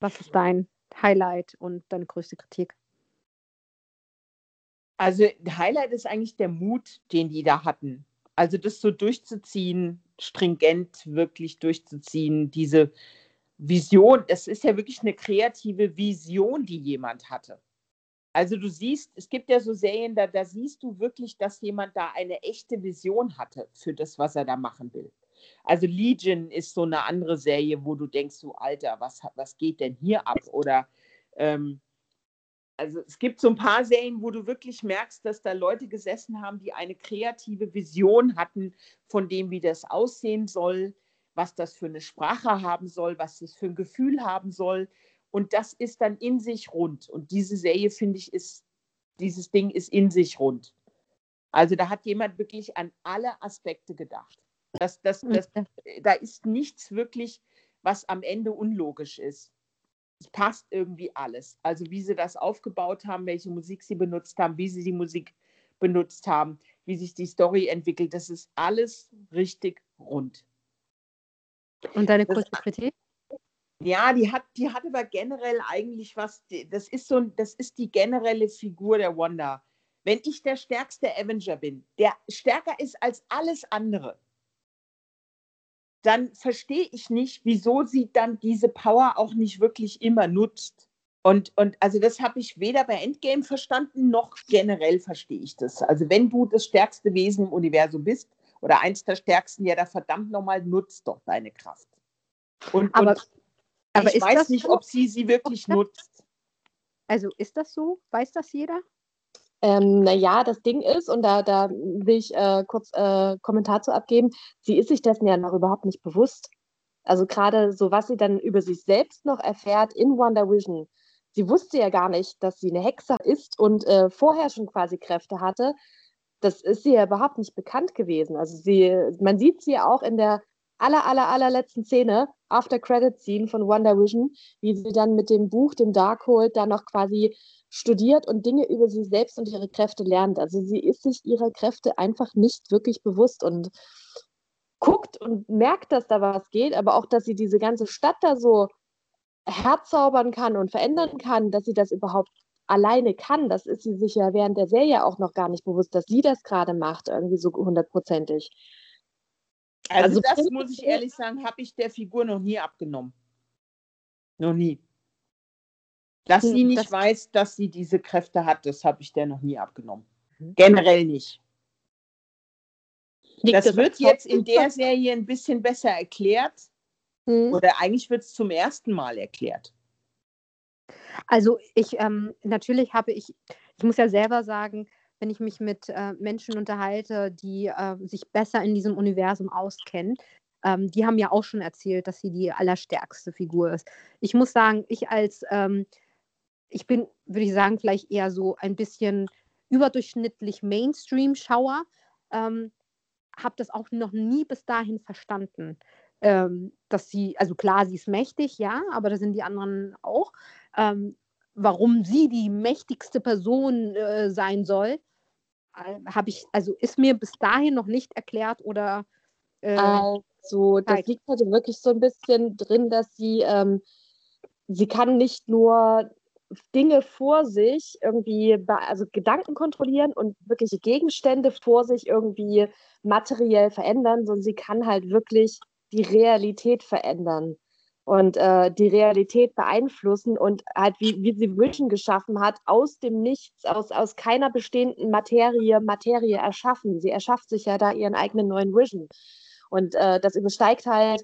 Was ist dein Highlight und deine größte Kritik? Also, Highlight ist eigentlich der Mut, den die da hatten. Also, das so durchzuziehen, stringent wirklich durchzuziehen. Diese Vision, das ist ja wirklich eine kreative Vision, die jemand hatte. Also du siehst, es gibt ja so Serien, da, da siehst du wirklich, dass jemand da eine echte Vision hatte für das, was er da machen will. Also Legion ist so eine andere Serie, wo du denkst, so Alter, was, was geht denn hier ab? Oder ähm, also es gibt so ein paar Serien, wo du wirklich merkst, dass da Leute gesessen haben, die eine kreative Vision hatten von dem, wie das aussehen soll, was das für eine Sprache haben soll, was das für ein Gefühl haben soll. Und das ist dann in sich rund. Und diese Serie, finde ich, ist, dieses Ding ist in sich rund. Also da hat jemand wirklich an alle Aspekte gedacht. Das, das, das, da ist nichts wirklich, was am Ende unlogisch ist es passt irgendwie alles. Also wie sie das aufgebaut haben, welche Musik sie benutzt haben, wie sie die Musik benutzt haben, wie sich die Story entwickelt, das ist alles richtig rund. Und deine kurze Kritik? Ja, die hat, die hat aber generell eigentlich was, das ist so, das ist die generelle Figur der Wanda. Wenn ich der stärkste Avenger bin, der stärker ist als alles andere, dann verstehe ich nicht, wieso sie dann diese Power auch nicht wirklich immer nutzt. Und, und also das habe ich weder bei Endgame verstanden, noch generell verstehe ich das. Also wenn du das stärkste Wesen im Universum bist oder eins der stärksten, ja, da verdammt nochmal, nutzt doch deine Kraft. Und, aber, und aber ich weiß nicht, so? ob sie sie wirklich nutzt. Also ist das so? Weiß das jeder? Ähm, naja, das Ding ist, und da, da will ich äh, kurz äh, Kommentar zu abgeben, sie ist sich dessen ja noch überhaupt nicht bewusst. Also gerade so, was sie dann über sich selbst noch erfährt in Wonder Vision. Sie wusste ja gar nicht, dass sie eine Hexe ist und äh, vorher schon quasi Kräfte hatte. Das ist ihr ja überhaupt nicht bekannt gewesen. Also sie, man sieht sie ja auch in der aller, aller, allerletzten Szene, After Credit Scene von Wonder Vision, wie sie dann mit dem Buch, dem Darkhold, dann noch quasi studiert und Dinge über sie selbst und ihre Kräfte lernt. Also sie ist sich ihrer Kräfte einfach nicht wirklich bewusst und guckt und merkt, dass da was geht, aber auch, dass sie diese ganze Stadt da so herzaubern kann und verändern kann, dass sie das überhaupt alleine kann, das ist sie sich ja während der Serie auch noch gar nicht bewusst, dass sie das gerade macht, irgendwie so hundertprozentig. Also, also das muss ich ehrlich sagen, habe ich der Figur noch nie abgenommen. Noch nie. Dass hm, sie nicht das weiß, dass sie diese Kräfte hat, das habe ich der noch nie abgenommen. Mhm. Generell nicht. Liegt das, wird jetzt in der Serie ein bisschen besser erklärt. Hm. Oder eigentlich wird es zum ersten Mal erklärt. Also ich, ähm, natürlich habe ich, ich muss ja selber sagen, wenn ich mich mit äh, Menschen unterhalte, die äh, sich besser in diesem Universum auskennen, ähm, die haben ja auch schon erzählt, dass sie die allerstärkste Figur ist. Ich muss sagen, ich als, ähm, ich bin, würde ich sagen, vielleicht eher so ein bisschen überdurchschnittlich Mainstream-Schauer, ähm, habe das auch noch nie bis dahin verstanden. Ähm, dass sie, also klar, sie ist mächtig, ja, aber da sind die anderen auch ähm, warum sie die mächtigste Person äh, sein soll, äh, habe ich, also ist mir bis dahin noch nicht erklärt oder. Äh, also, das liegt halt wirklich so ein bisschen drin, dass sie, ähm, sie kann nicht nur Dinge vor sich irgendwie, also Gedanken kontrollieren und wirkliche Gegenstände vor sich irgendwie materiell verändern, sondern sie kann halt wirklich die Realität verändern und äh, die Realität beeinflussen und halt, wie, wie sie Vision geschaffen hat, aus dem Nichts, aus, aus keiner bestehenden Materie, Materie erschaffen. Sie erschafft sich ja da ihren eigenen neuen Vision. Und äh, das übersteigt halt,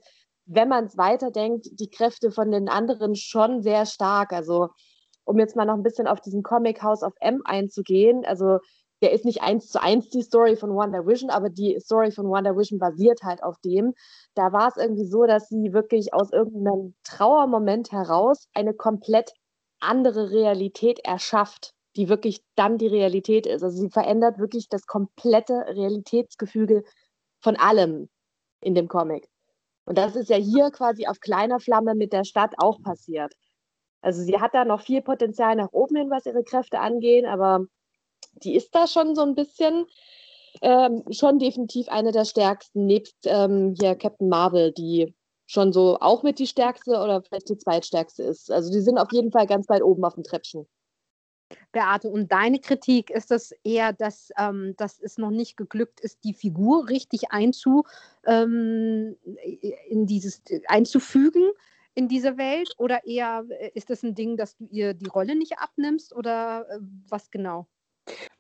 wenn man es weiterdenkt, die Kräfte von den anderen schon sehr stark. Also, um jetzt mal noch ein bisschen auf diesen Comic House of M einzugehen, also der ist nicht eins zu eins die Story von Wonder Vision, aber die Story von Wonder Vision basiert halt auf dem. Da war es irgendwie so, dass sie wirklich aus irgendeinem Trauermoment heraus eine komplett andere Realität erschafft, die wirklich dann die Realität ist. Also sie verändert wirklich das komplette Realitätsgefüge von allem in dem Comic. Und das ist ja hier quasi auf kleiner Flamme mit der Stadt auch passiert. Also sie hat da noch viel Potenzial nach oben hin, was ihre Kräfte angeht, aber die ist da schon so ein bisschen, ähm, schon definitiv eine der stärksten, nebst ähm, hier Captain Marvel, die schon so auch mit die stärkste oder vielleicht die zweitstärkste ist. Also die sind auf jeden Fall ganz weit oben auf dem Treppchen. Beate, und deine Kritik ist das eher, dass, ähm, dass es noch nicht geglückt ist, die Figur richtig einzu, ähm, in dieses, einzufügen in diese Welt? Oder eher äh, ist das ein Ding, dass du ihr die Rolle nicht abnimmst oder äh, was genau?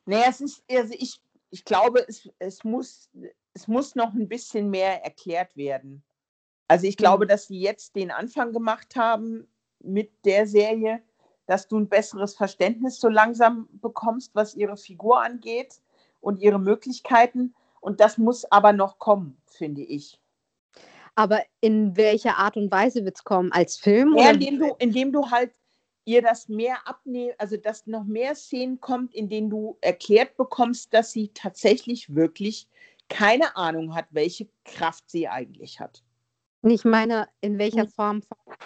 Naja, es ist, also ich, ich glaube, es, es, muss, es muss noch ein bisschen mehr erklärt werden. Also ich glaube, mhm. dass sie jetzt den Anfang gemacht haben mit der Serie, dass du ein besseres Verständnis so langsam bekommst, was ihre Figur angeht und ihre Möglichkeiten. Und das muss aber noch kommen, finde ich. Aber in welcher Art und Weise wird es kommen? Als Film? Ja, indem du, indem du halt ihr das mehr abnehmen, also dass noch mehr Szenen kommt, in denen du erklärt bekommst, dass sie tatsächlich wirklich keine Ahnung hat, welche Kraft sie eigentlich hat. Ich meine, in welcher hm. Form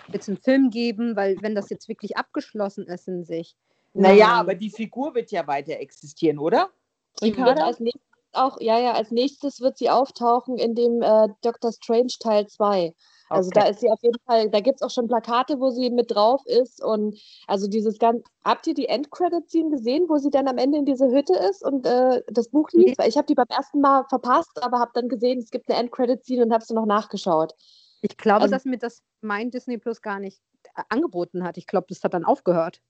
wird es einen Film geben, weil wenn das jetzt wirklich abgeschlossen ist in sich. Naja, aber die Figur wird ja weiter existieren, oder? Die wird als nächstes auch, ja, ja, als nächstes wird sie auftauchen in dem äh, Doctor Strange Teil 2. Also okay. da ist sie auf jeden Fall, da gibt es auch schon Plakate, wo sie mit drauf ist. Und also dieses ganz, habt ihr die Endcredit-Scene gesehen, wo sie dann am Ende in dieser Hütte ist und äh, das Buch liest? Weil ich habe die beim ersten Mal verpasst, aber habe dann gesehen, es gibt eine Endcredit-Scene und habe sie noch nachgeschaut. Ich glaube, also, dass mir das mein Disney Plus gar nicht äh, angeboten hat. Ich glaube, das hat dann aufgehört.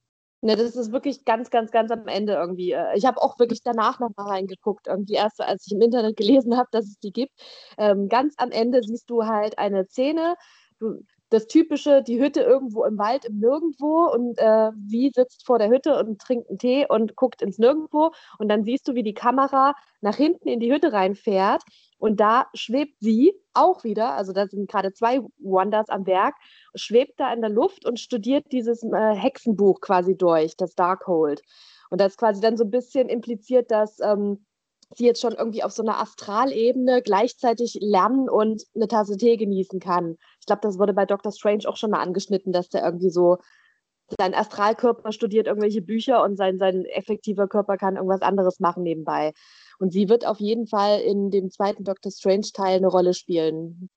Ne, das ist wirklich ganz, ganz, ganz am Ende irgendwie. Äh, ich habe auch wirklich danach noch mal reingeguckt, irgendwie erst, als ich im Internet gelesen habe, dass es die gibt. Ähm, ganz am Ende siehst du halt eine Szene, du, das typische, die Hütte irgendwo im Wald, im Nirgendwo und äh, sie sitzt vor der Hütte und trinkt einen Tee und guckt ins Nirgendwo und dann siehst du, wie die Kamera nach hinten in die Hütte reinfährt und da schwebt sie auch wieder, also da sind gerade zwei Wonders am Werk, schwebt da in der Luft und studiert dieses äh, Hexenbuch quasi durch, das Darkhold. Und das quasi dann so ein bisschen impliziert, dass ähm, sie jetzt schon irgendwie auf so einer Astralebene gleichzeitig lernen und eine Tasse Tee genießen kann. Ich glaube, das wurde bei Doctor Strange auch schon mal angeschnitten, dass der irgendwie so sein Astralkörper studiert irgendwelche Bücher und sein, sein effektiver Körper kann irgendwas anderes machen nebenbei. Und sie wird auf jeden Fall in dem zweiten Doctor Strange-Teil eine Rolle spielen.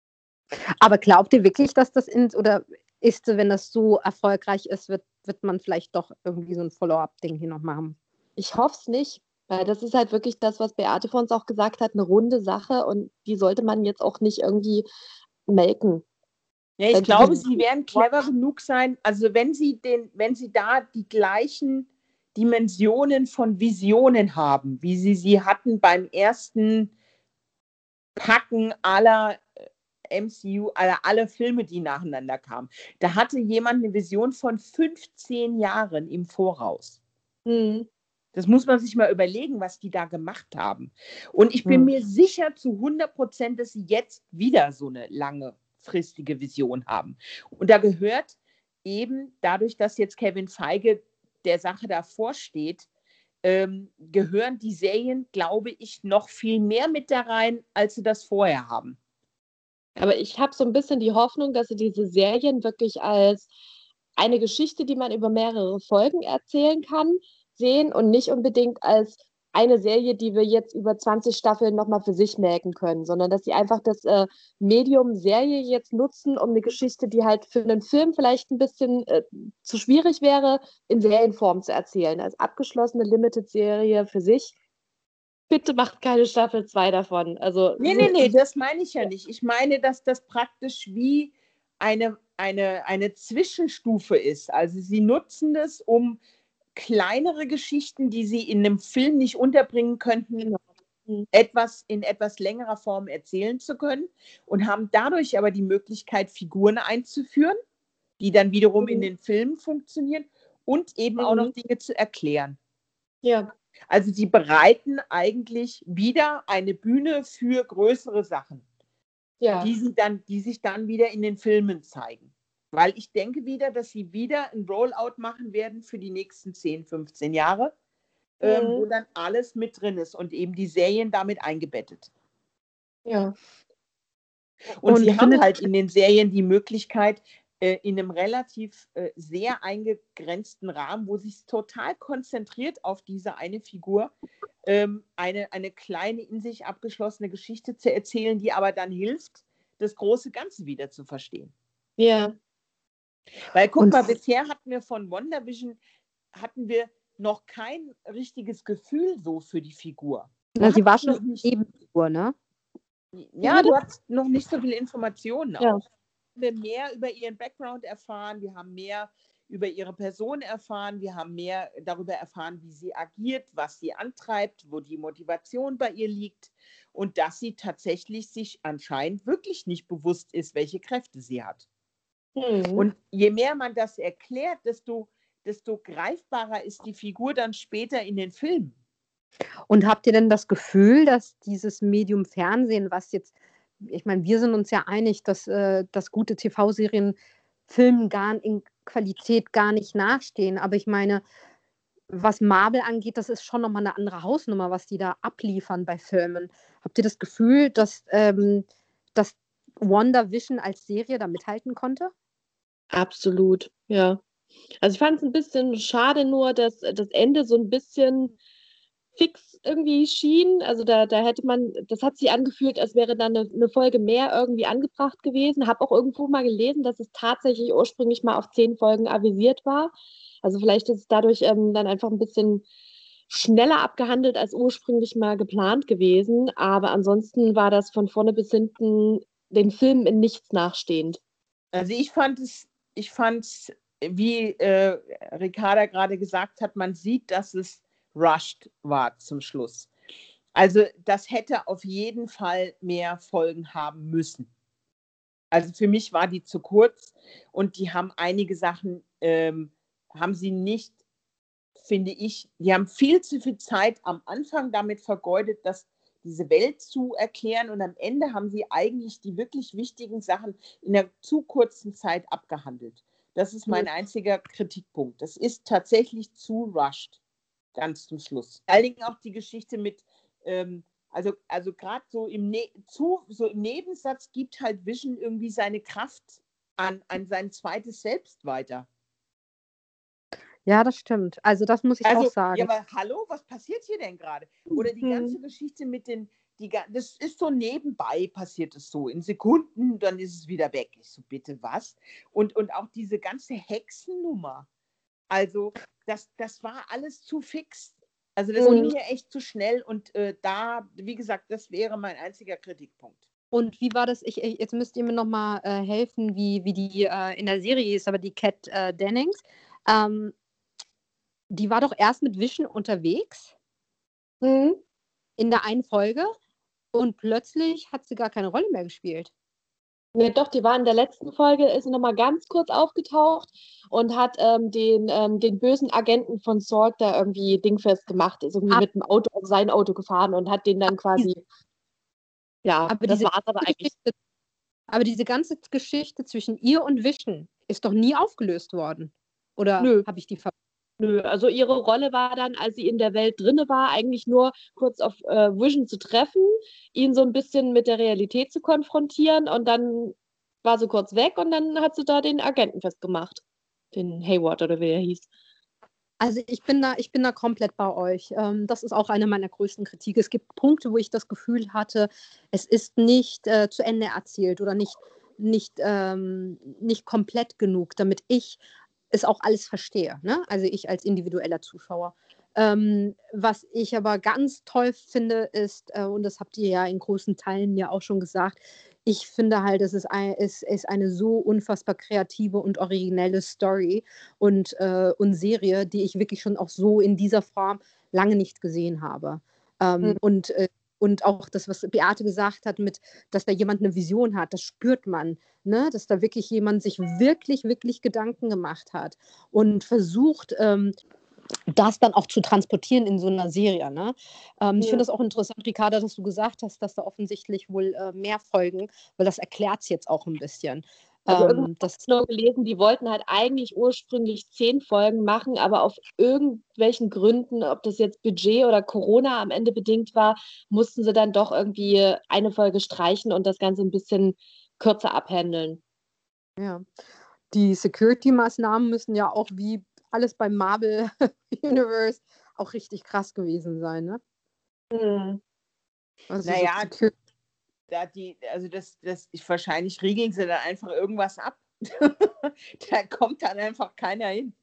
Aber glaubt ihr wirklich, dass das ins oder ist, wenn das so erfolgreich ist, wird, wird man vielleicht doch irgendwie so ein Follow-up-Ding hier noch machen? Ich hoffe es nicht, weil das ist halt wirklich das, was Beate vor uns auch gesagt hat, eine runde Sache und die sollte man jetzt auch nicht irgendwie melken. Ja, ich glaube, sie werden clever genug sein. Also wenn sie den, wenn sie da die gleichen Dimensionen von Visionen haben, wie sie sie hatten beim ersten Packen aller äh, MCU, aller alle Filme, die nacheinander kamen. Da hatte jemand eine Vision von 15 Jahren im Voraus. Mhm. Das muss man sich mal überlegen, was die da gemacht haben. Und ich bin mhm. mir sicher zu 100 Prozent, dass sie jetzt wieder so eine lange langfristige Vision haben. Und da gehört eben dadurch, dass jetzt Kevin Feige der Sache davor steht, ähm, gehören die Serien, glaube ich, noch viel mehr mit da rein, als sie das vorher haben. Aber ich habe so ein bisschen die Hoffnung, dass sie diese Serien wirklich als eine Geschichte, die man über mehrere Folgen erzählen kann, sehen und nicht unbedingt als eine Serie, die wir jetzt über 20 Staffeln nochmal für sich merken können, sondern dass sie einfach das äh, Medium Serie jetzt nutzen, um eine Geschichte, die halt für einen Film vielleicht ein bisschen äh, zu schwierig wäre, in Serienform zu erzählen. Als abgeschlossene Limited-Serie für sich. Bitte macht keine Staffel 2 davon. Also, nee, nee, nee, das meine ich ja nicht. Ich meine, dass das praktisch wie eine, eine, eine Zwischenstufe ist. Also sie nutzen das, um kleinere Geschichten, die sie in einem Film nicht unterbringen könnten, genau. mhm. etwas in etwas längerer Form erzählen zu können und haben dadurch aber die Möglichkeit, Figuren einzuführen, die dann wiederum mhm. in den Filmen funktionieren und eben mhm. auch noch mhm. Dinge zu erklären. Ja. Also sie bereiten eigentlich wieder eine Bühne für größere Sachen, ja. die, sie dann, die sich dann wieder in den Filmen zeigen. Weil ich denke wieder, dass sie wieder ein Rollout machen werden für die nächsten 10, 15 Jahre, mhm. ähm, wo mhm. dann alles mit drin ist und eben die Serien damit eingebettet. Ja. Und, und sie haben halt in den Serien die Möglichkeit, äh, in einem relativ äh, sehr eingegrenzten Rahmen, wo sich total konzentriert auf diese eine Figur, ähm, eine, eine kleine in sich abgeschlossene Geschichte zu erzählen, die aber dann hilft, das große Ganze wieder zu verstehen. Ja. Weil guck und mal, bisher hatten wir von WandaVision, hatten wir noch kein richtiges Gefühl so für die Figur. Na, sie war schon eine Nebenfigur, ne? Ja, du hast noch nicht so viele Informationen. Ja. Auch. Wir haben mehr über ihren Background erfahren, wir haben mehr über ihre Person erfahren, wir haben mehr darüber erfahren, wie sie agiert, was sie antreibt, wo die Motivation bei ihr liegt und dass sie tatsächlich sich anscheinend wirklich nicht bewusst ist, welche Kräfte sie hat. Mhm. Und je mehr man das erklärt, desto, desto greifbarer ist die Figur dann später in den Filmen. Und habt ihr denn das Gefühl, dass dieses Medium Fernsehen, was jetzt, ich meine, wir sind uns ja einig, dass, äh, dass gute TV-Serien Filmen gar in Qualität gar nicht nachstehen. Aber ich meine, was Marvel angeht, das ist schon nochmal eine andere Hausnummer, was die da abliefern bei Filmen. Habt ihr das Gefühl, dass, ähm, dass WandaVision als Serie da mithalten konnte? Absolut, ja. Also ich fand es ein bisschen schade nur, dass das Ende so ein bisschen fix irgendwie schien. Also da, da hätte man, das hat sich angefühlt, als wäre dann eine, eine Folge mehr irgendwie angebracht gewesen. Habe auch irgendwo mal gelesen, dass es tatsächlich ursprünglich mal auf zehn Folgen avisiert war. Also vielleicht ist es dadurch ähm, dann einfach ein bisschen schneller abgehandelt als ursprünglich mal geplant gewesen. Aber ansonsten war das von vorne bis hinten den Film in nichts nachstehend. Also ich fand es ich fand, wie äh, Ricarda gerade gesagt hat, man sieht, dass es rushed war zum Schluss. Also das hätte auf jeden Fall mehr Folgen haben müssen. Also für mich war die zu kurz und die haben einige Sachen, ähm, haben sie nicht, finde ich, die haben viel zu viel Zeit am Anfang damit vergeudet, dass diese Welt zu erklären und am Ende haben sie eigentlich die wirklich wichtigen Sachen in einer zu kurzen Zeit abgehandelt. Das ist mein einziger Kritikpunkt. Das ist tatsächlich zu rushed, ganz zum Schluss. Vor allen Dingen auch die Geschichte mit ähm, also, also gerade so im, ne zu, so im Nebensatz gibt halt Vision irgendwie seine Kraft an, an sein zweites Selbst weiter. Ja, das stimmt. Also das muss ich also, auch sagen. Ja, aber hallo, was passiert hier denn gerade? Oder die Mhm. ganze Geschichte mit den, die, das ist so nebenbei passiert es so. In Sekunden, dann ist es wieder weg. Ich so, bitte was? Und, und auch diese ganze Hexennummer. Also, das, das war alles zu fix. Also, das ging Mhm. mir echt zu schnell. Und äh, da, wie gesagt, das wäre mein einziger Kritikpunkt. Und wie war das? Ich, ich- jetzt müsst ihr mir nochmal äh, helfen, wie, wie die äh, in der Serie ist, aber die Cat äh, Dennings. Ähm, die war doch erst mit Vision unterwegs Mhm. in der einen Folge und plötzlich hat sie gar keine Rolle mehr gespielt. Ne, doch, die war in der letzten Folge, ist sie nochmal ganz kurz aufgetaucht und hat ähm, den, ähm, den bösen Agenten von Sword da irgendwie dingfest gemacht, ist irgendwie Ab- mit dem Auto auf sein Auto gefahren und hat den dann quasi. Ja, Aber das diese war aber eigentlich. Aber diese ganze Geschichte zwischen ihr und Vision ist doch nie aufgelöst worden. Oder habe ich die ver Nö, also ihre Rolle war dann, als sie in der Welt drinne war, eigentlich nur kurz auf äh, Vision zu treffen, ihn so ein bisschen mit der Realität zu konfrontieren und dann war sie kurz weg und dann hat sie da den Agenten festgemacht. Den Hayward oder wie er hieß. Also ich bin da, ich bin da komplett bei euch. Ähm, das ist auch eine meiner größten Kritik. Es gibt Punkte, wo ich das Gefühl hatte, es ist nicht äh, zu Ende erzählt oder nicht, nicht, ähm, nicht komplett genug, damit ich es auch alles verstehe. Ne? Also ich als individueller Zuschauer. Ähm, was ich aber ganz toll finde, ist, äh, und das habt ihr ja in großen Teilen ja auch schon gesagt, ich finde halt, es ist, ein, es ist eine so unfassbar kreative und originelle Story und, äh, und Serie, die ich wirklich schon auch so in dieser Form lange nicht gesehen habe. Ähm, Mhm. und, äh, und auch das, was Beate gesagt hat, mit, dass da jemand eine Vision hat, das spürt man, ne? dass da wirklich jemand sich wirklich, wirklich Gedanken gemacht hat und versucht, ähm, das dann auch zu transportieren in so einer Serie. Ne? Ähm, Ich Ja. finde das auch interessant, Ricarda, dass du gesagt hast, dass da offensichtlich wohl äh, mehr folgen, weil das erklärt es jetzt auch ein bisschen. Also Ähm, das, nur gelesen, die wollten halt eigentlich ursprünglich zehn Folgen machen, aber auf irgendwelchen Gründen, ob das jetzt Budget oder Corona am Ende bedingt war, mussten sie dann doch irgendwie eine Folge streichen und das Ganze ein bisschen kürzer abhandeln. ja. Die Security-Maßnahmen müssen ja auch wie alles beim Marvel Universe auch richtig krass gewesen sein. Ne? Also Naja, so Da die, also das, das, ich, wahrscheinlich riegeln sie dann einfach irgendwas ab. da kommt dann einfach keiner hin.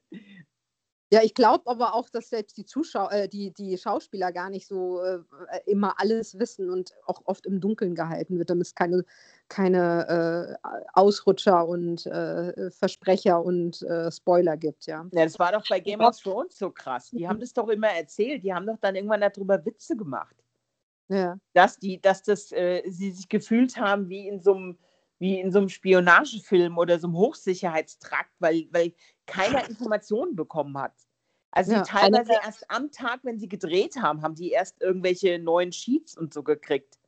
Ja, ich glaube aber auch, dass selbst die Zuschauer, äh, die, die Schauspieler gar nicht so äh, immer alles wissen und auch oft im Dunkeln gehalten wird, damit es keine, keine äh, Ausrutscher und äh, Versprecher und äh, Spoiler gibt, ja. Ja, das war doch bei Game of Thrones so krass. Die haben das doch immer erzählt. Die haben doch dann irgendwann darüber Witze gemacht. Ja, dass die, dass das, äh, sie sich gefühlt haben wie in so einem, wie in so einem Spionagefilm oder so einem Hochsicherheitstrakt, weil, weil keiner Informationen bekommen hat. Also Ja, teilweise erst am Tag, wenn sie gedreht haben, haben die erst irgendwelche neuen Sheets und so gekriegt.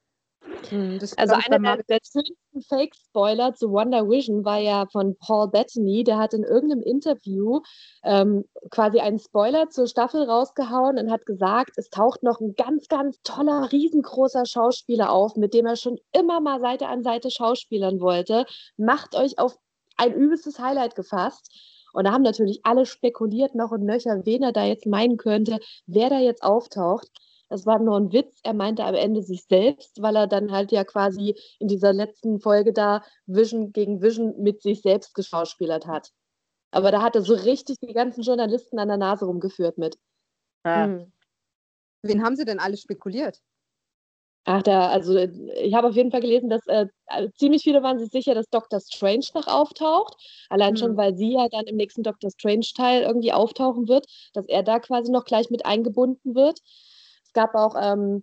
Hm, das Also einer der, der schönsten Fake-Spoiler zu Wonder Vision war ja von Paul Bettany. Der hat in irgendeinem Interview ähm, quasi einen Spoiler zur Staffel rausgehauen und hat gesagt, es taucht noch ein ganz, ganz toller, riesengroßer Schauspieler auf, mit dem er schon immer mal Seite an Seite schauspielern wollte. Macht euch auf ein übelstes Highlight gefasst. Und da haben natürlich alle spekuliert noch und nöcher, wen er da jetzt meinen könnte, wer da jetzt auftaucht. Es war nur ein Witz. Er meinte am Ende sich selbst, weil er dann halt ja quasi in dieser letzten Folge da Vision gegen Vision mit sich selbst geschauspielert hat. Aber da hat er so richtig die ganzen Journalisten an der Nase rumgeführt mit. Hm. Wen haben sie denn alle spekuliert? Ach, da, also ich habe auf jeden Fall gelesen, dass äh, ziemlich viele waren sich sicher, dass Doctor Strange noch auftaucht. Allein schon, Hm. weil sie ja dann im nächsten Doctor Strange-Teil irgendwie auftauchen wird, dass er da quasi noch gleich mit eingebunden wird. Es gab auch ähm,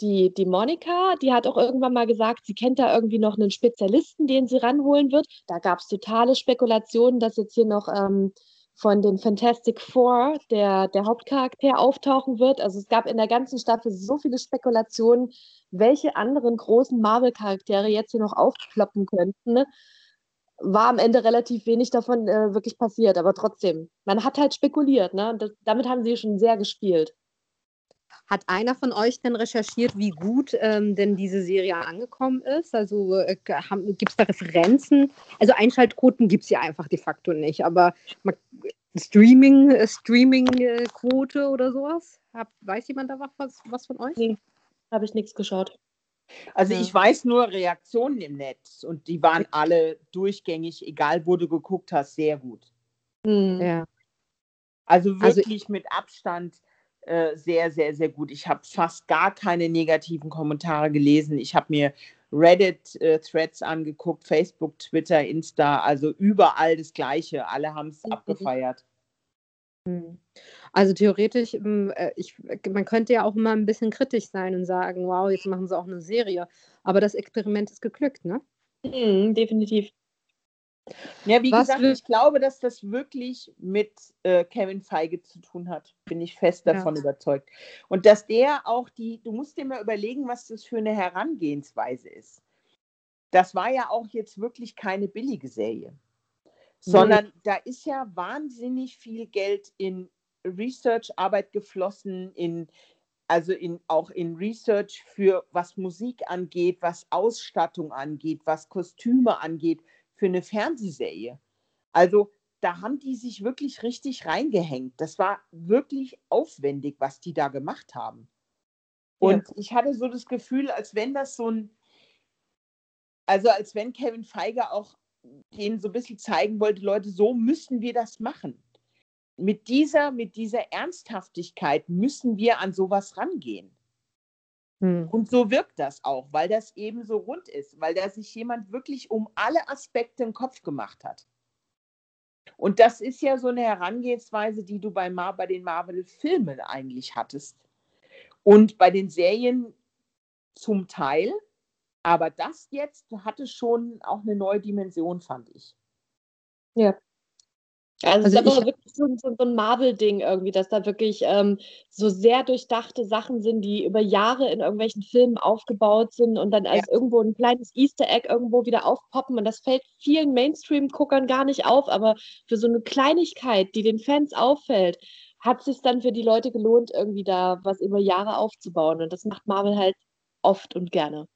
die, die Monika, die hat auch irgendwann mal gesagt, sie kennt da irgendwie noch einen Spezialisten, den sie ranholen wird. Da gab es totale Spekulationen, dass jetzt hier noch ähm, von den Fantastic Four der, der Hauptcharakter auftauchen wird. Also es gab in der ganzen Staffel so viele Spekulationen, welche anderen großen Marvel-Charaktere jetzt hier noch aufploppen könnten. Ne? War am Ende relativ wenig davon äh, wirklich passiert, aber trotzdem, man hat halt spekuliert, ne? Das, damit haben sie schon sehr gespielt. Hat einer von euch denn recherchiert, wie gut ähm, denn diese Serie angekommen ist? Also äh, gibt es da Referenzen? Also Einschaltquoten gibt es ja einfach de facto nicht, aber Streaming, äh, Streaming-Quote oder sowas? Hab, weiß jemand da was, was von euch? Nee, habe ich nichts geschaut. Also ja. ich weiß nur Reaktionen im Netz und die waren alle durchgängig, egal wo du geguckt hast, sehr gut. Mhm. Ja. Also, also wirklich also, mit Abstand äh, sehr, sehr, sehr gut. Ich habe fast gar keine negativen Kommentare gelesen. Ich habe mir Reddit-Threads äh, angeguckt, Facebook, Twitter, Insta, also überall das Gleiche. Alle haben es mhm. abgefeiert. Hm. Also theoretisch, hm, äh, ich, man könnte ja auch immer ein bisschen kritisch sein und sagen, wow, jetzt machen sie auch eine Serie. Aber das Experiment ist geglückt, ne? Mhm, definitiv. Ja, wie Was gesagt, ich glaube, dass das wirklich mit äh, Kevin Feige zu tun hat. Bin ich fest davon ja. überzeugt. Und dass der auch die, du musst dir mal überlegen, was das für eine Herangehensweise ist. Das war ja auch jetzt wirklich keine billige Serie, sondern nee. da ist ja wahnsinnig viel Geld in Research-Arbeit geflossen, in, also in, auch in Research für was Musik angeht, was Ausstattung angeht, was Kostüme angeht für eine Fernsehserie. Also da haben die sich wirklich richtig reingehängt. Das war wirklich aufwendig, was die da gemacht haben. Und ja. ich hatte so das Gefühl, als wenn das so ein, also als wenn Kevin Feige auch denen so ein bisschen zeigen wollte, Leute, so müssen wir das machen. Mit dieser, mit dieser Ernsthaftigkeit müssen wir an sowas rangehen. Hm. Und so wirkt das auch, weil das eben so rund ist, weil da sich jemand wirklich um alle Aspekte im Kopf gemacht hat. Und das ist ja so eine Herangehensweise, die du bei, Mar bei den Marvel-Filmen eigentlich hattest. Und bei den Serien zum Teil, aber das jetzt hatte schon auch eine neue Dimension, fand ich. Ja. Also, also es ist aber wirklich so, so, so ein Marvel-Ding irgendwie, dass da wirklich ähm, so sehr durchdachte Sachen sind, die über Jahre in irgendwelchen Filmen aufgebaut sind und dann als ja. irgendwo ein kleines Easter Egg irgendwo wieder aufpoppen. Und das fällt vielen Mainstream-Guckern gar nicht auf, aber für so eine Kleinigkeit, die den Fans auffällt, hat es sich dann für die Leute gelohnt, irgendwie da was über Jahre aufzubauen. Und das macht Marvel halt oft und gerne.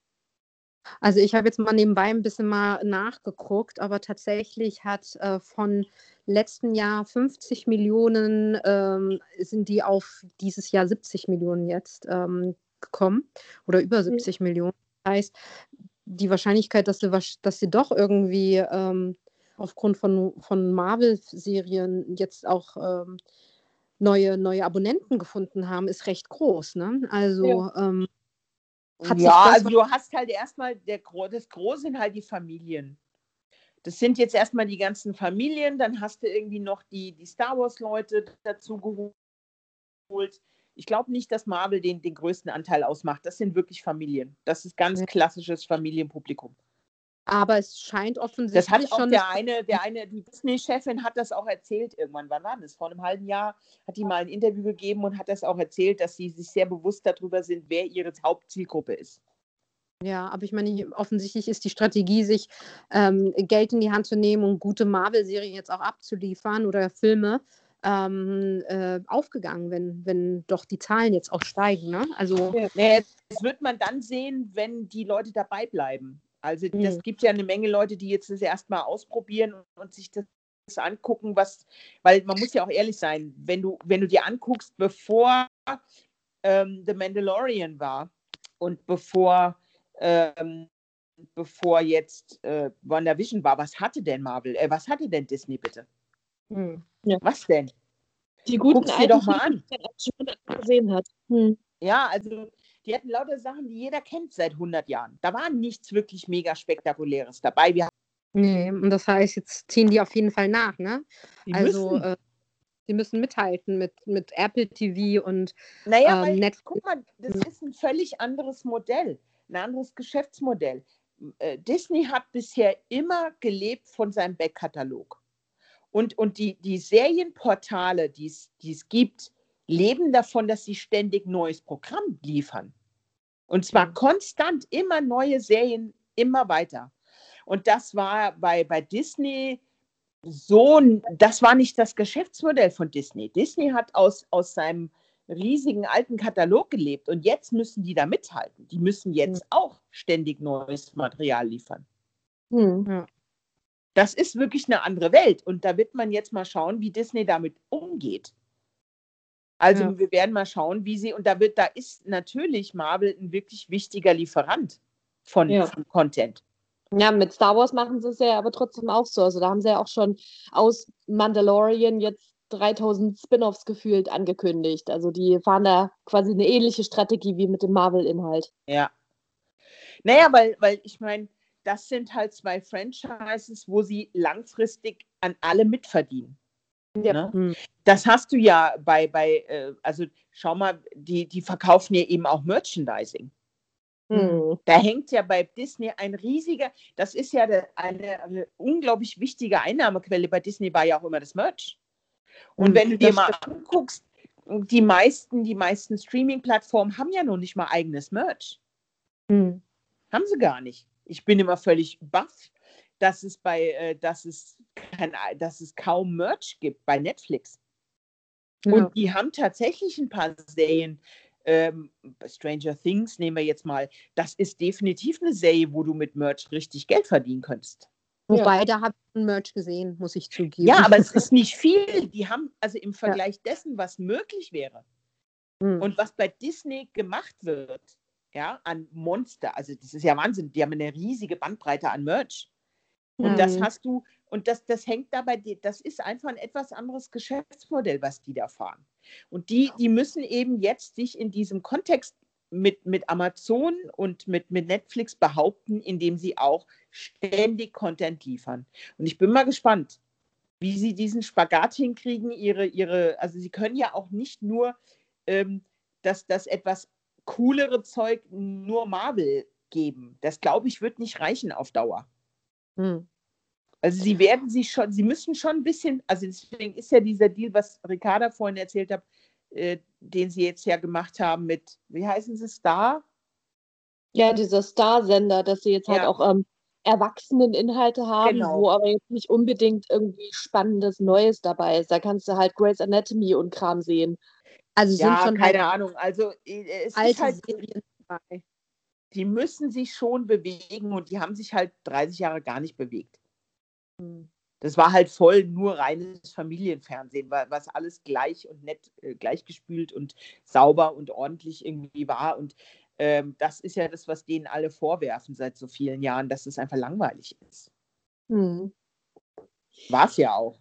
Also ich habe jetzt mal nebenbei ein bisschen mal nachgeguckt, aber tatsächlich hat äh, von letzten Jahr 50 Millionen ähm, sind die auf dieses Jahr 70 Millionen jetzt ähm, gekommen oder über 70 mhm. Millionen. Das heißt, die Wahrscheinlichkeit, dass sie, dass sie doch irgendwie ähm, aufgrund von, von Marvel-Serien jetzt auch ähm, neue, neue Abonnenten gefunden haben, ist recht groß. Ne? Also ja. Ähm, ja, also du hast halt erstmal, der, das Große sind halt die Familien. Das sind jetzt erstmal die ganzen Familien, dann hast du irgendwie noch die, die Star Wars-Leute dazu geholt. Ich glaube nicht, dass Marvel den, den größten Anteil ausmacht. Das sind wirklich Familien. Das ist ganz klassisches Familienpublikum. Aber es scheint offensichtlich das hat auch schon. Der eine, der eine, die Disney-Chefin hat das auch erzählt irgendwann. Wann war das? Vor einem halben Jahr hat die mal ein Interview gegeben und hat das auch erzählt, dass sie sich sehr bewusst darüber sind, wer ihre Hauptzielgruppe ist. Ja, aber ich meine, offensichtlich ist die Strategie, sich ähm, Geld in die Hand zu nehmen und gute Marvel-Serien jetzt auch abzuliefern oder Filme ähm, äh, aufgegangen, wenn, wenn doch die Zahlen jetzt auch steigen. Ne? Also, ja, das wird man dann sehen, wenn die Leute dabei bleiben. Also mhm. das gibt ja eine Menge Leute, die jetzt das erstmal ausprobieren und, und sich das angucken, was, weil man muss ja auch ehrlich sein, wenn du, wenn du dir anguckst, bevor ähm, The Mandalorian war und bevor ähm, bevor jetzt äh, WandaVision war, was hatte denn Marvel, äh, was hatte denn Disney bitte? Hm. Ja. Was denn? Die guten Guck's dir doch mal an. gesehen hat. Hm. Ja, also die hatten lauter Sachen, die jeder kennt seit 100 Jahren. Da war nichts wirklich mega spektakuläres dabei. Wir nee, und das heißt, jetzt ziehen die auf jeden Fall nach, ne? Die also müssen. Äh, die müssen mithalten mit, mit Apple TV und naja, ähm, Netflix. Guck mal, das ist ein völlig anderes Modell ein anderes Geschäftsmodell. Äh, Disney hat bisher immer gelebt von seinem Backkatalog. Und, und die, die Serienportale, die es gibt, leben davon, dass sie ständig neues Programm liefern. Und zwar mhm. konstant immer neue Serien, immer weiter. Und das war bei, bei Disney so, das war nicht das Geschäftsmodell von Disney. Disney hat aus, aus seinem riesigen alten Katalog gelebt und jetzt müssen die da mithalten. Die müssen jetzt auch ständig neues Material liefern. Hm. Ja. Das ist wirklich eine andere Welt und da wird man jetzt mal schauen, wie Disney damit umgeht. Also Ja. wir werden mal schauen, wie sie, und da wird, da ist natürlich Marvel ein wirklich wichtiger Lieferant von, Ja. von Content. Ja, mit Star Wars machen sie es ja aber trotzdem auch so. Also da haben sie ja auch schon aus Mandalorian jetzt 3000 Spin-offs gefühlt angekündigt. Also die fahren da quasi eine ähnliche Strategie wie mit dem Marvel-Inhalt. Ja. Naja, weil, weil ich meine, das sind halt zwei Franchises, wo sie langfristig an alle mitverdienen. Ja. Ne? Hm. Das hast du ja bei, bei äh, also schau mal, die, die verkaufen ja eben auch Merchandising. Hm. Da hängt ja bei Disney ein riesiger, das ist ja eine, eine unglaublich wichtige Einnahmequelle bei Disney war ja auch immer das Merch. Und wenn du dir mal anguckst, die meisten, die meisten Streaming-Plattformen haben ja noch nicht mal eigenes Merch. Hm. Haben sie gar nicht. Ich bin immer völlig baff, dass es bei, äh, dass es kein, dass es kaum Merch gibt bei Netflix. Ja. Und die haben tatsächlich ein paar Serien. Ähm, Stranger Things nehmen wir jetzt mal. Das ist definitiv eine Serie, wo du mit Merch richtig Geld verdienen könntest. Wobei, da habe Merch gesehen, muss ich zugeben. Ja, aber es ist nicht viel. Die haben also im Vergleich dessen, was möglich wäre Hm. und was bei Disney gemacht wird, ja, an Monster. Also das ist ja Wahnsinn. Die haben eine riesige Bandbreite an Merch. Und das Mhm. hast du, und das, das hängt dabei, das ist einfach ein etwas anderes Geschäftsmodell, was die da fahren. Und die, die müssen eben jetzt sich in diesem Kontext mit, mit Amazon und mit, mit Netflix behaupten, indem sie auch ständig Content liefern. Und ich bin mal gespannt, wie sie diesen Spagat hinkriegen. Ihre, ihre, also sie können ja auch nicht nur ähm, das, das etwas coolere Zeug nur Marvel geben. Das glaube ich, wird nicht reichen auf Dauer. Hm. Also sie werden sich schon, sie müssen schon ein bisschen, also deswegen ist ja dieser Deal, was Ricarda vorhin erzählt hat, äh, den sie jetzt ja gemacht haben mit, wie heißen sie, Star? Ja, dieser Star-Sender, dass sie jetzt halt Ja. auch ähm, Erwachseneninhalte haben, Genau. wo aber jetzt nicht unbedingt irgendwie spannendes Neues dabei ist. Da kannst du halt Grey's Anatomy und Kram sehen. Also sind Ja, schon keine halt Ahnung. Also äh, es ist halt, Serien dabei. die müssen sich schon bewegen und die haben sich halt 30 Jahre gar nicht bewegt. Hm. Das war halt voll nur reines Familienfernsehen, wa- was alles gleich und nett, äh, gleichgespült und sauber und ordentlich irgendwie war. Und ähm, das ist ja das, was denen alle vorwerfen seit so vielen Jahren, dass es einfach langweilig ist. Hm. War es ja auch.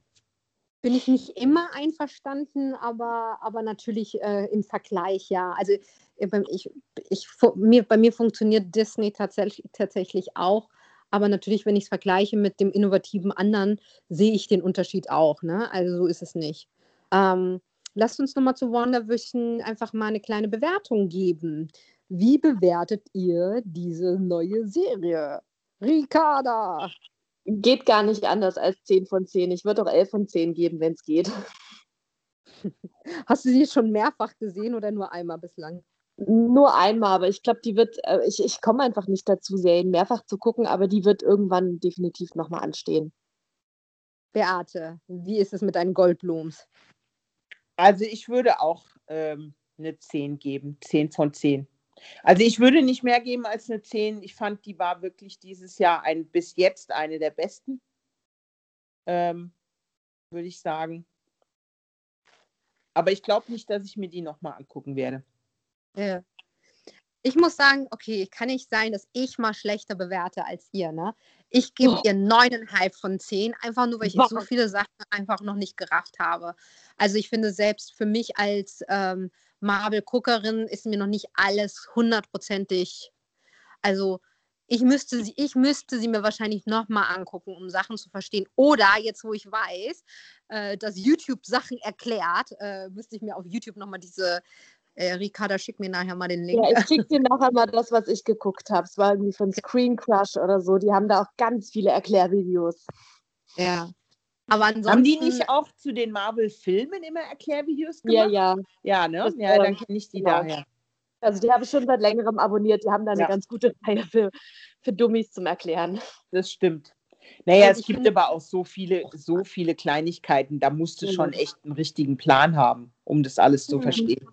Bin ich nicht immer einverstanden, aber, aber natürlich äh, im Vergleich ja. Also äh, ich, ich, mir, bei mir funktioniert Disney tatsächlich, tatsächlich auch. Aber natürlich, wenn ich es vergleiche mit dem innovativen anderen, sehe ich den Unterschied auch. Ne? Also so ist es nicht. Ähm, lasst uns nochmal zu WandaVision einfach mal eine kleine Bewertung geben. Wie bewertet ihr diese neue Serie? Ricarda! Geht gar nicht anders als 10 von 10. Ich würde auch 11 von 10 geben, wenn es geht. Hast du sie schon mehrfach gesehen oder nur einmal bislang? Nur einmal, aber ich glaube, die wird, äh, ich, ich komme einfach nicht dazu, Serien mehrfach zu gucken, aber die wird irgendwann definitiv nochmal anstehen. Beate, wie ist es mit deinen Goldblums? Also ich würde auch ähm, eine 10 geben, 10 von 10. Also ich würde nicht mehr geben als eine 10. Ich fand, die war wirklich dieses Jahr ein, bis jetzt eine der besten, ähm, würde ich sagen. Aber ich glaube nicht, dass ich mir die nochmal angucken werde. Ja. Ich muss sagen, okay, kann nicht sein, dass ich mal schlechter bewerte als ihr, ne? Ich gebe Oh. ihr neuneinhalb von zehn, einfach nur, weil ich so viele Sachen einfach noch nicht gerafft habe. Also ich finde, selbst für mich als ähm, Marvel-Guckerin ist mir noch nicht alles hundertprozentig. Also ich müsste sie, ich müsste sie mir wahrscheinlich nochmal angucken, um Sachen zu verstehen. Oder jetzt, wo ich weiß, äh, dass YouTube Sachen erklärt, äh, müsste ich mir auf YouTube nochmal diese äh, Ricarda, schick mir nachher mal den Link. Ja, ich schicke dir nachher mal das, was ich geguckt habe. Es war irgendwie von Screen Crush oder so. Die haben da auch ganz viele Erklärvideos. Ja. Aber ansonsten. Haben die nicht auch zu den Marvel-Filmen immer Erklärvideos Ja, gemacht? ja. Ja, ne? Das, ja, dann kenne ich die genau. daher. Also die habe ich schon seit längerem abonniert. Die haben da eine Ja. ganz gute Reihe für, für Dummies zum Erklären. Das stimmt. Naja, Also es gibt aber auch so viele, so viele Kleinigkeiten. Da musst du Mhm. schon echt einen richtigen Plan haben, um das alles zu Mhm. verstehen.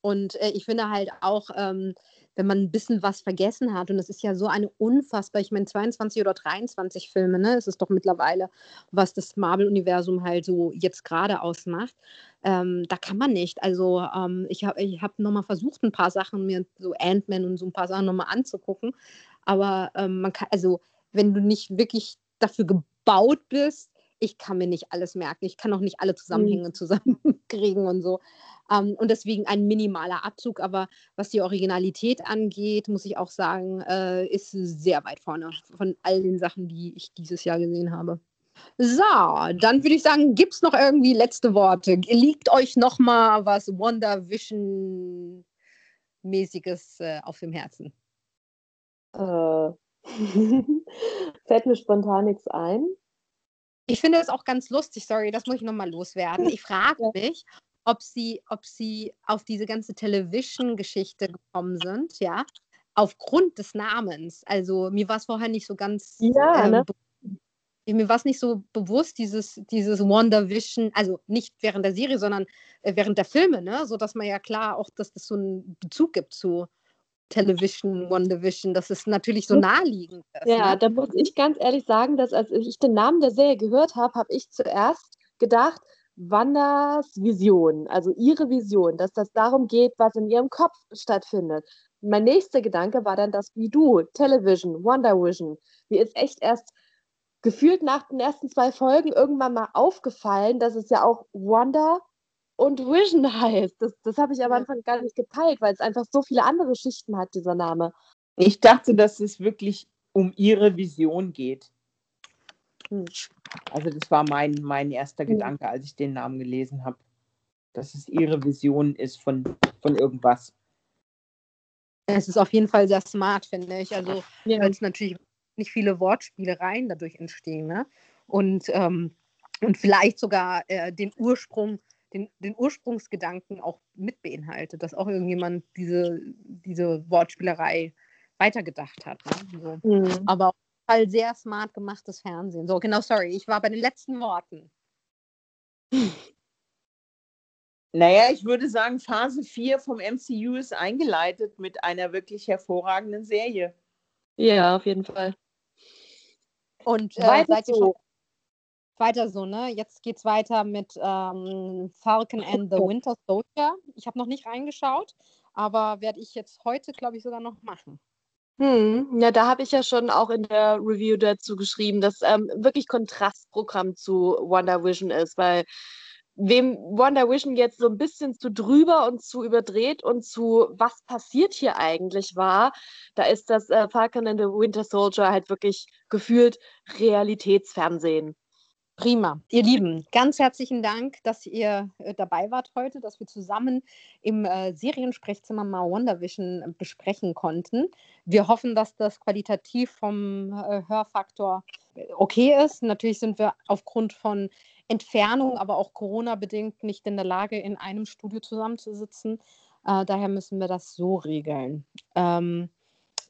Und äh, ich finde halt auch, ähm, wenn man ein bisschen was vergessen hat, und es ist ja so eine unfassbar, ich meine 22 oder 23 Filme, ne, ist es doch mittlerweile, was das Marvel-Universum halt so jetzt gerade ausmacht, ähm, da kann man nicht. Also ähm, ich habe ich hab nochmal versucht, ein paar Sachen mir, so Ant-Man und so ein paar Sachen nochmal anzugucken, aber ähm, man kann, also wenn du nicht wirklich dafür gebaut bist, ich kann mir nicht alles merken. Ich kann auch nicht alle Zusammenhänge mhm. zusammenkriegen und so. Ähm, und deswegen ein minimaler Abzug. Aber was die Originalität angeht, muss ich auch sagen, äh, ist sehr weit vorne von all den Sachen, die ich dieses Jahr gesehen habe. So, dann würde ich sagen, gibt es noch irgendwie letzte Worte? Liegt euch noch mal was Wonder Vision mäßiges äh, auf dem Herzen? Äh, fällt mir spontan nichts ein. Ich finde es auch ganz lustig, sorry, das muss ich nochmal loswerden. Ich frage mich, ob sie, ob sie auf diese ganze Television-Geschichte gekommen sind, ja, aufgrund des Namens. Also mir war es vorher nicht so ganz ja, ähm, ne? mir war es nicht so bewusst, dieses, dieses WandaVision, also nicht während der Serie, sondern äh, während der Filme, ne? So dass man ja klar auch, dass das so einen Bezug gibt zu Television, WandaVision, das ist natürlich so naheliegend ist. Ja, ne? da muss ich ganz ehrlich sagen, dass als ich den Namen der Serie gehört habe, habe ich zuerst gedacht, Wandas Vision, also ihre Vision, dass das darum geht, was in ihrem Kopf stattfindet. Mein nächster Gedanke war dann das wie du, Television, WandaVision. Mir ist echt erst gefühlt nach den ersten zwei Folgen irgendwann mal aufgefallen, dass es ja auch Wanda und Vision heißt. Das, das habe ich am Anfang gar nicht geteilt, weil es einfach so viele andere Schichten hat, dieser Name. Ich dachte, dass es wirklich um ihre Vision geht. Hm. Also das war mein, mein erster. Gedanke, als ich den Namen gelesen habe. Dass es ihre Vision ist von, von irgendwas. Es ist auf jeden Fall sehr smart, finde ich. Also, ja. weil es natürlich nicht viele Wortspielereien dadurch entstehen. Ne? Und, ähm, und vielleicht sogar äh, den Ursprung den, den Ursprungsgedanken auch mit beinhaltet, dass auch irgendjemand diese, diese Wortspielerei weitergedacht hat. Ne? So. Mhm. Aber Fall sehr smart gemachtes Fernsehen. So, genau, sorry, ich war bei den letzten Worten. Naja, ich würde sagen, Phase 4 vom MCU ist eingeleitet mit einer wirklich hervorragenden Serie. Ja, auf jeden Fall. Und äh, seid ihr schon weiter so, ne? Jetzt geht's weiter mit ähm, Falcon and the Winter Soldier. Ich habe noch nicht reingeschaut, aber werde ich jetzt heute, glaube ich, sogar noch machen. Hm, ja, da habe ich ja schon auch in der Review dazu geschrieben, dass ähm, wirklich Kontrastprogramm zu WandaVision ist, weil wem WandaVision jetzt so ein bisschen zu drüber und zu überdreht und zu was passiert hier eigentlich war, da ist das äh, Falcon and the Winter Soldier halt wirklich gefühlt Realitätsfernsehen. Prima. Ihr Lieben, ganz herzlichen Dank, dass ihr äh, dabei wart heute, dass wir zusammen im äh, Seriensprechzimmer mal WandaVision besprechen konnten. Wir hoffen, dass das qualitativ vom äh, Hörfaktor äh, okay ist. Natürlich sind wir aufgrund von Entfernung, aber auch Corona-bedingt nicht in der Lage, in einem Studio zusammenzusitzen. Äh, daher müssen wir das so regeln. Ähm,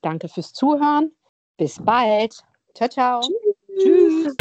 danke fürs Zuhören. Bis bald. Ciao, ciao. Tschüss. Tschüss.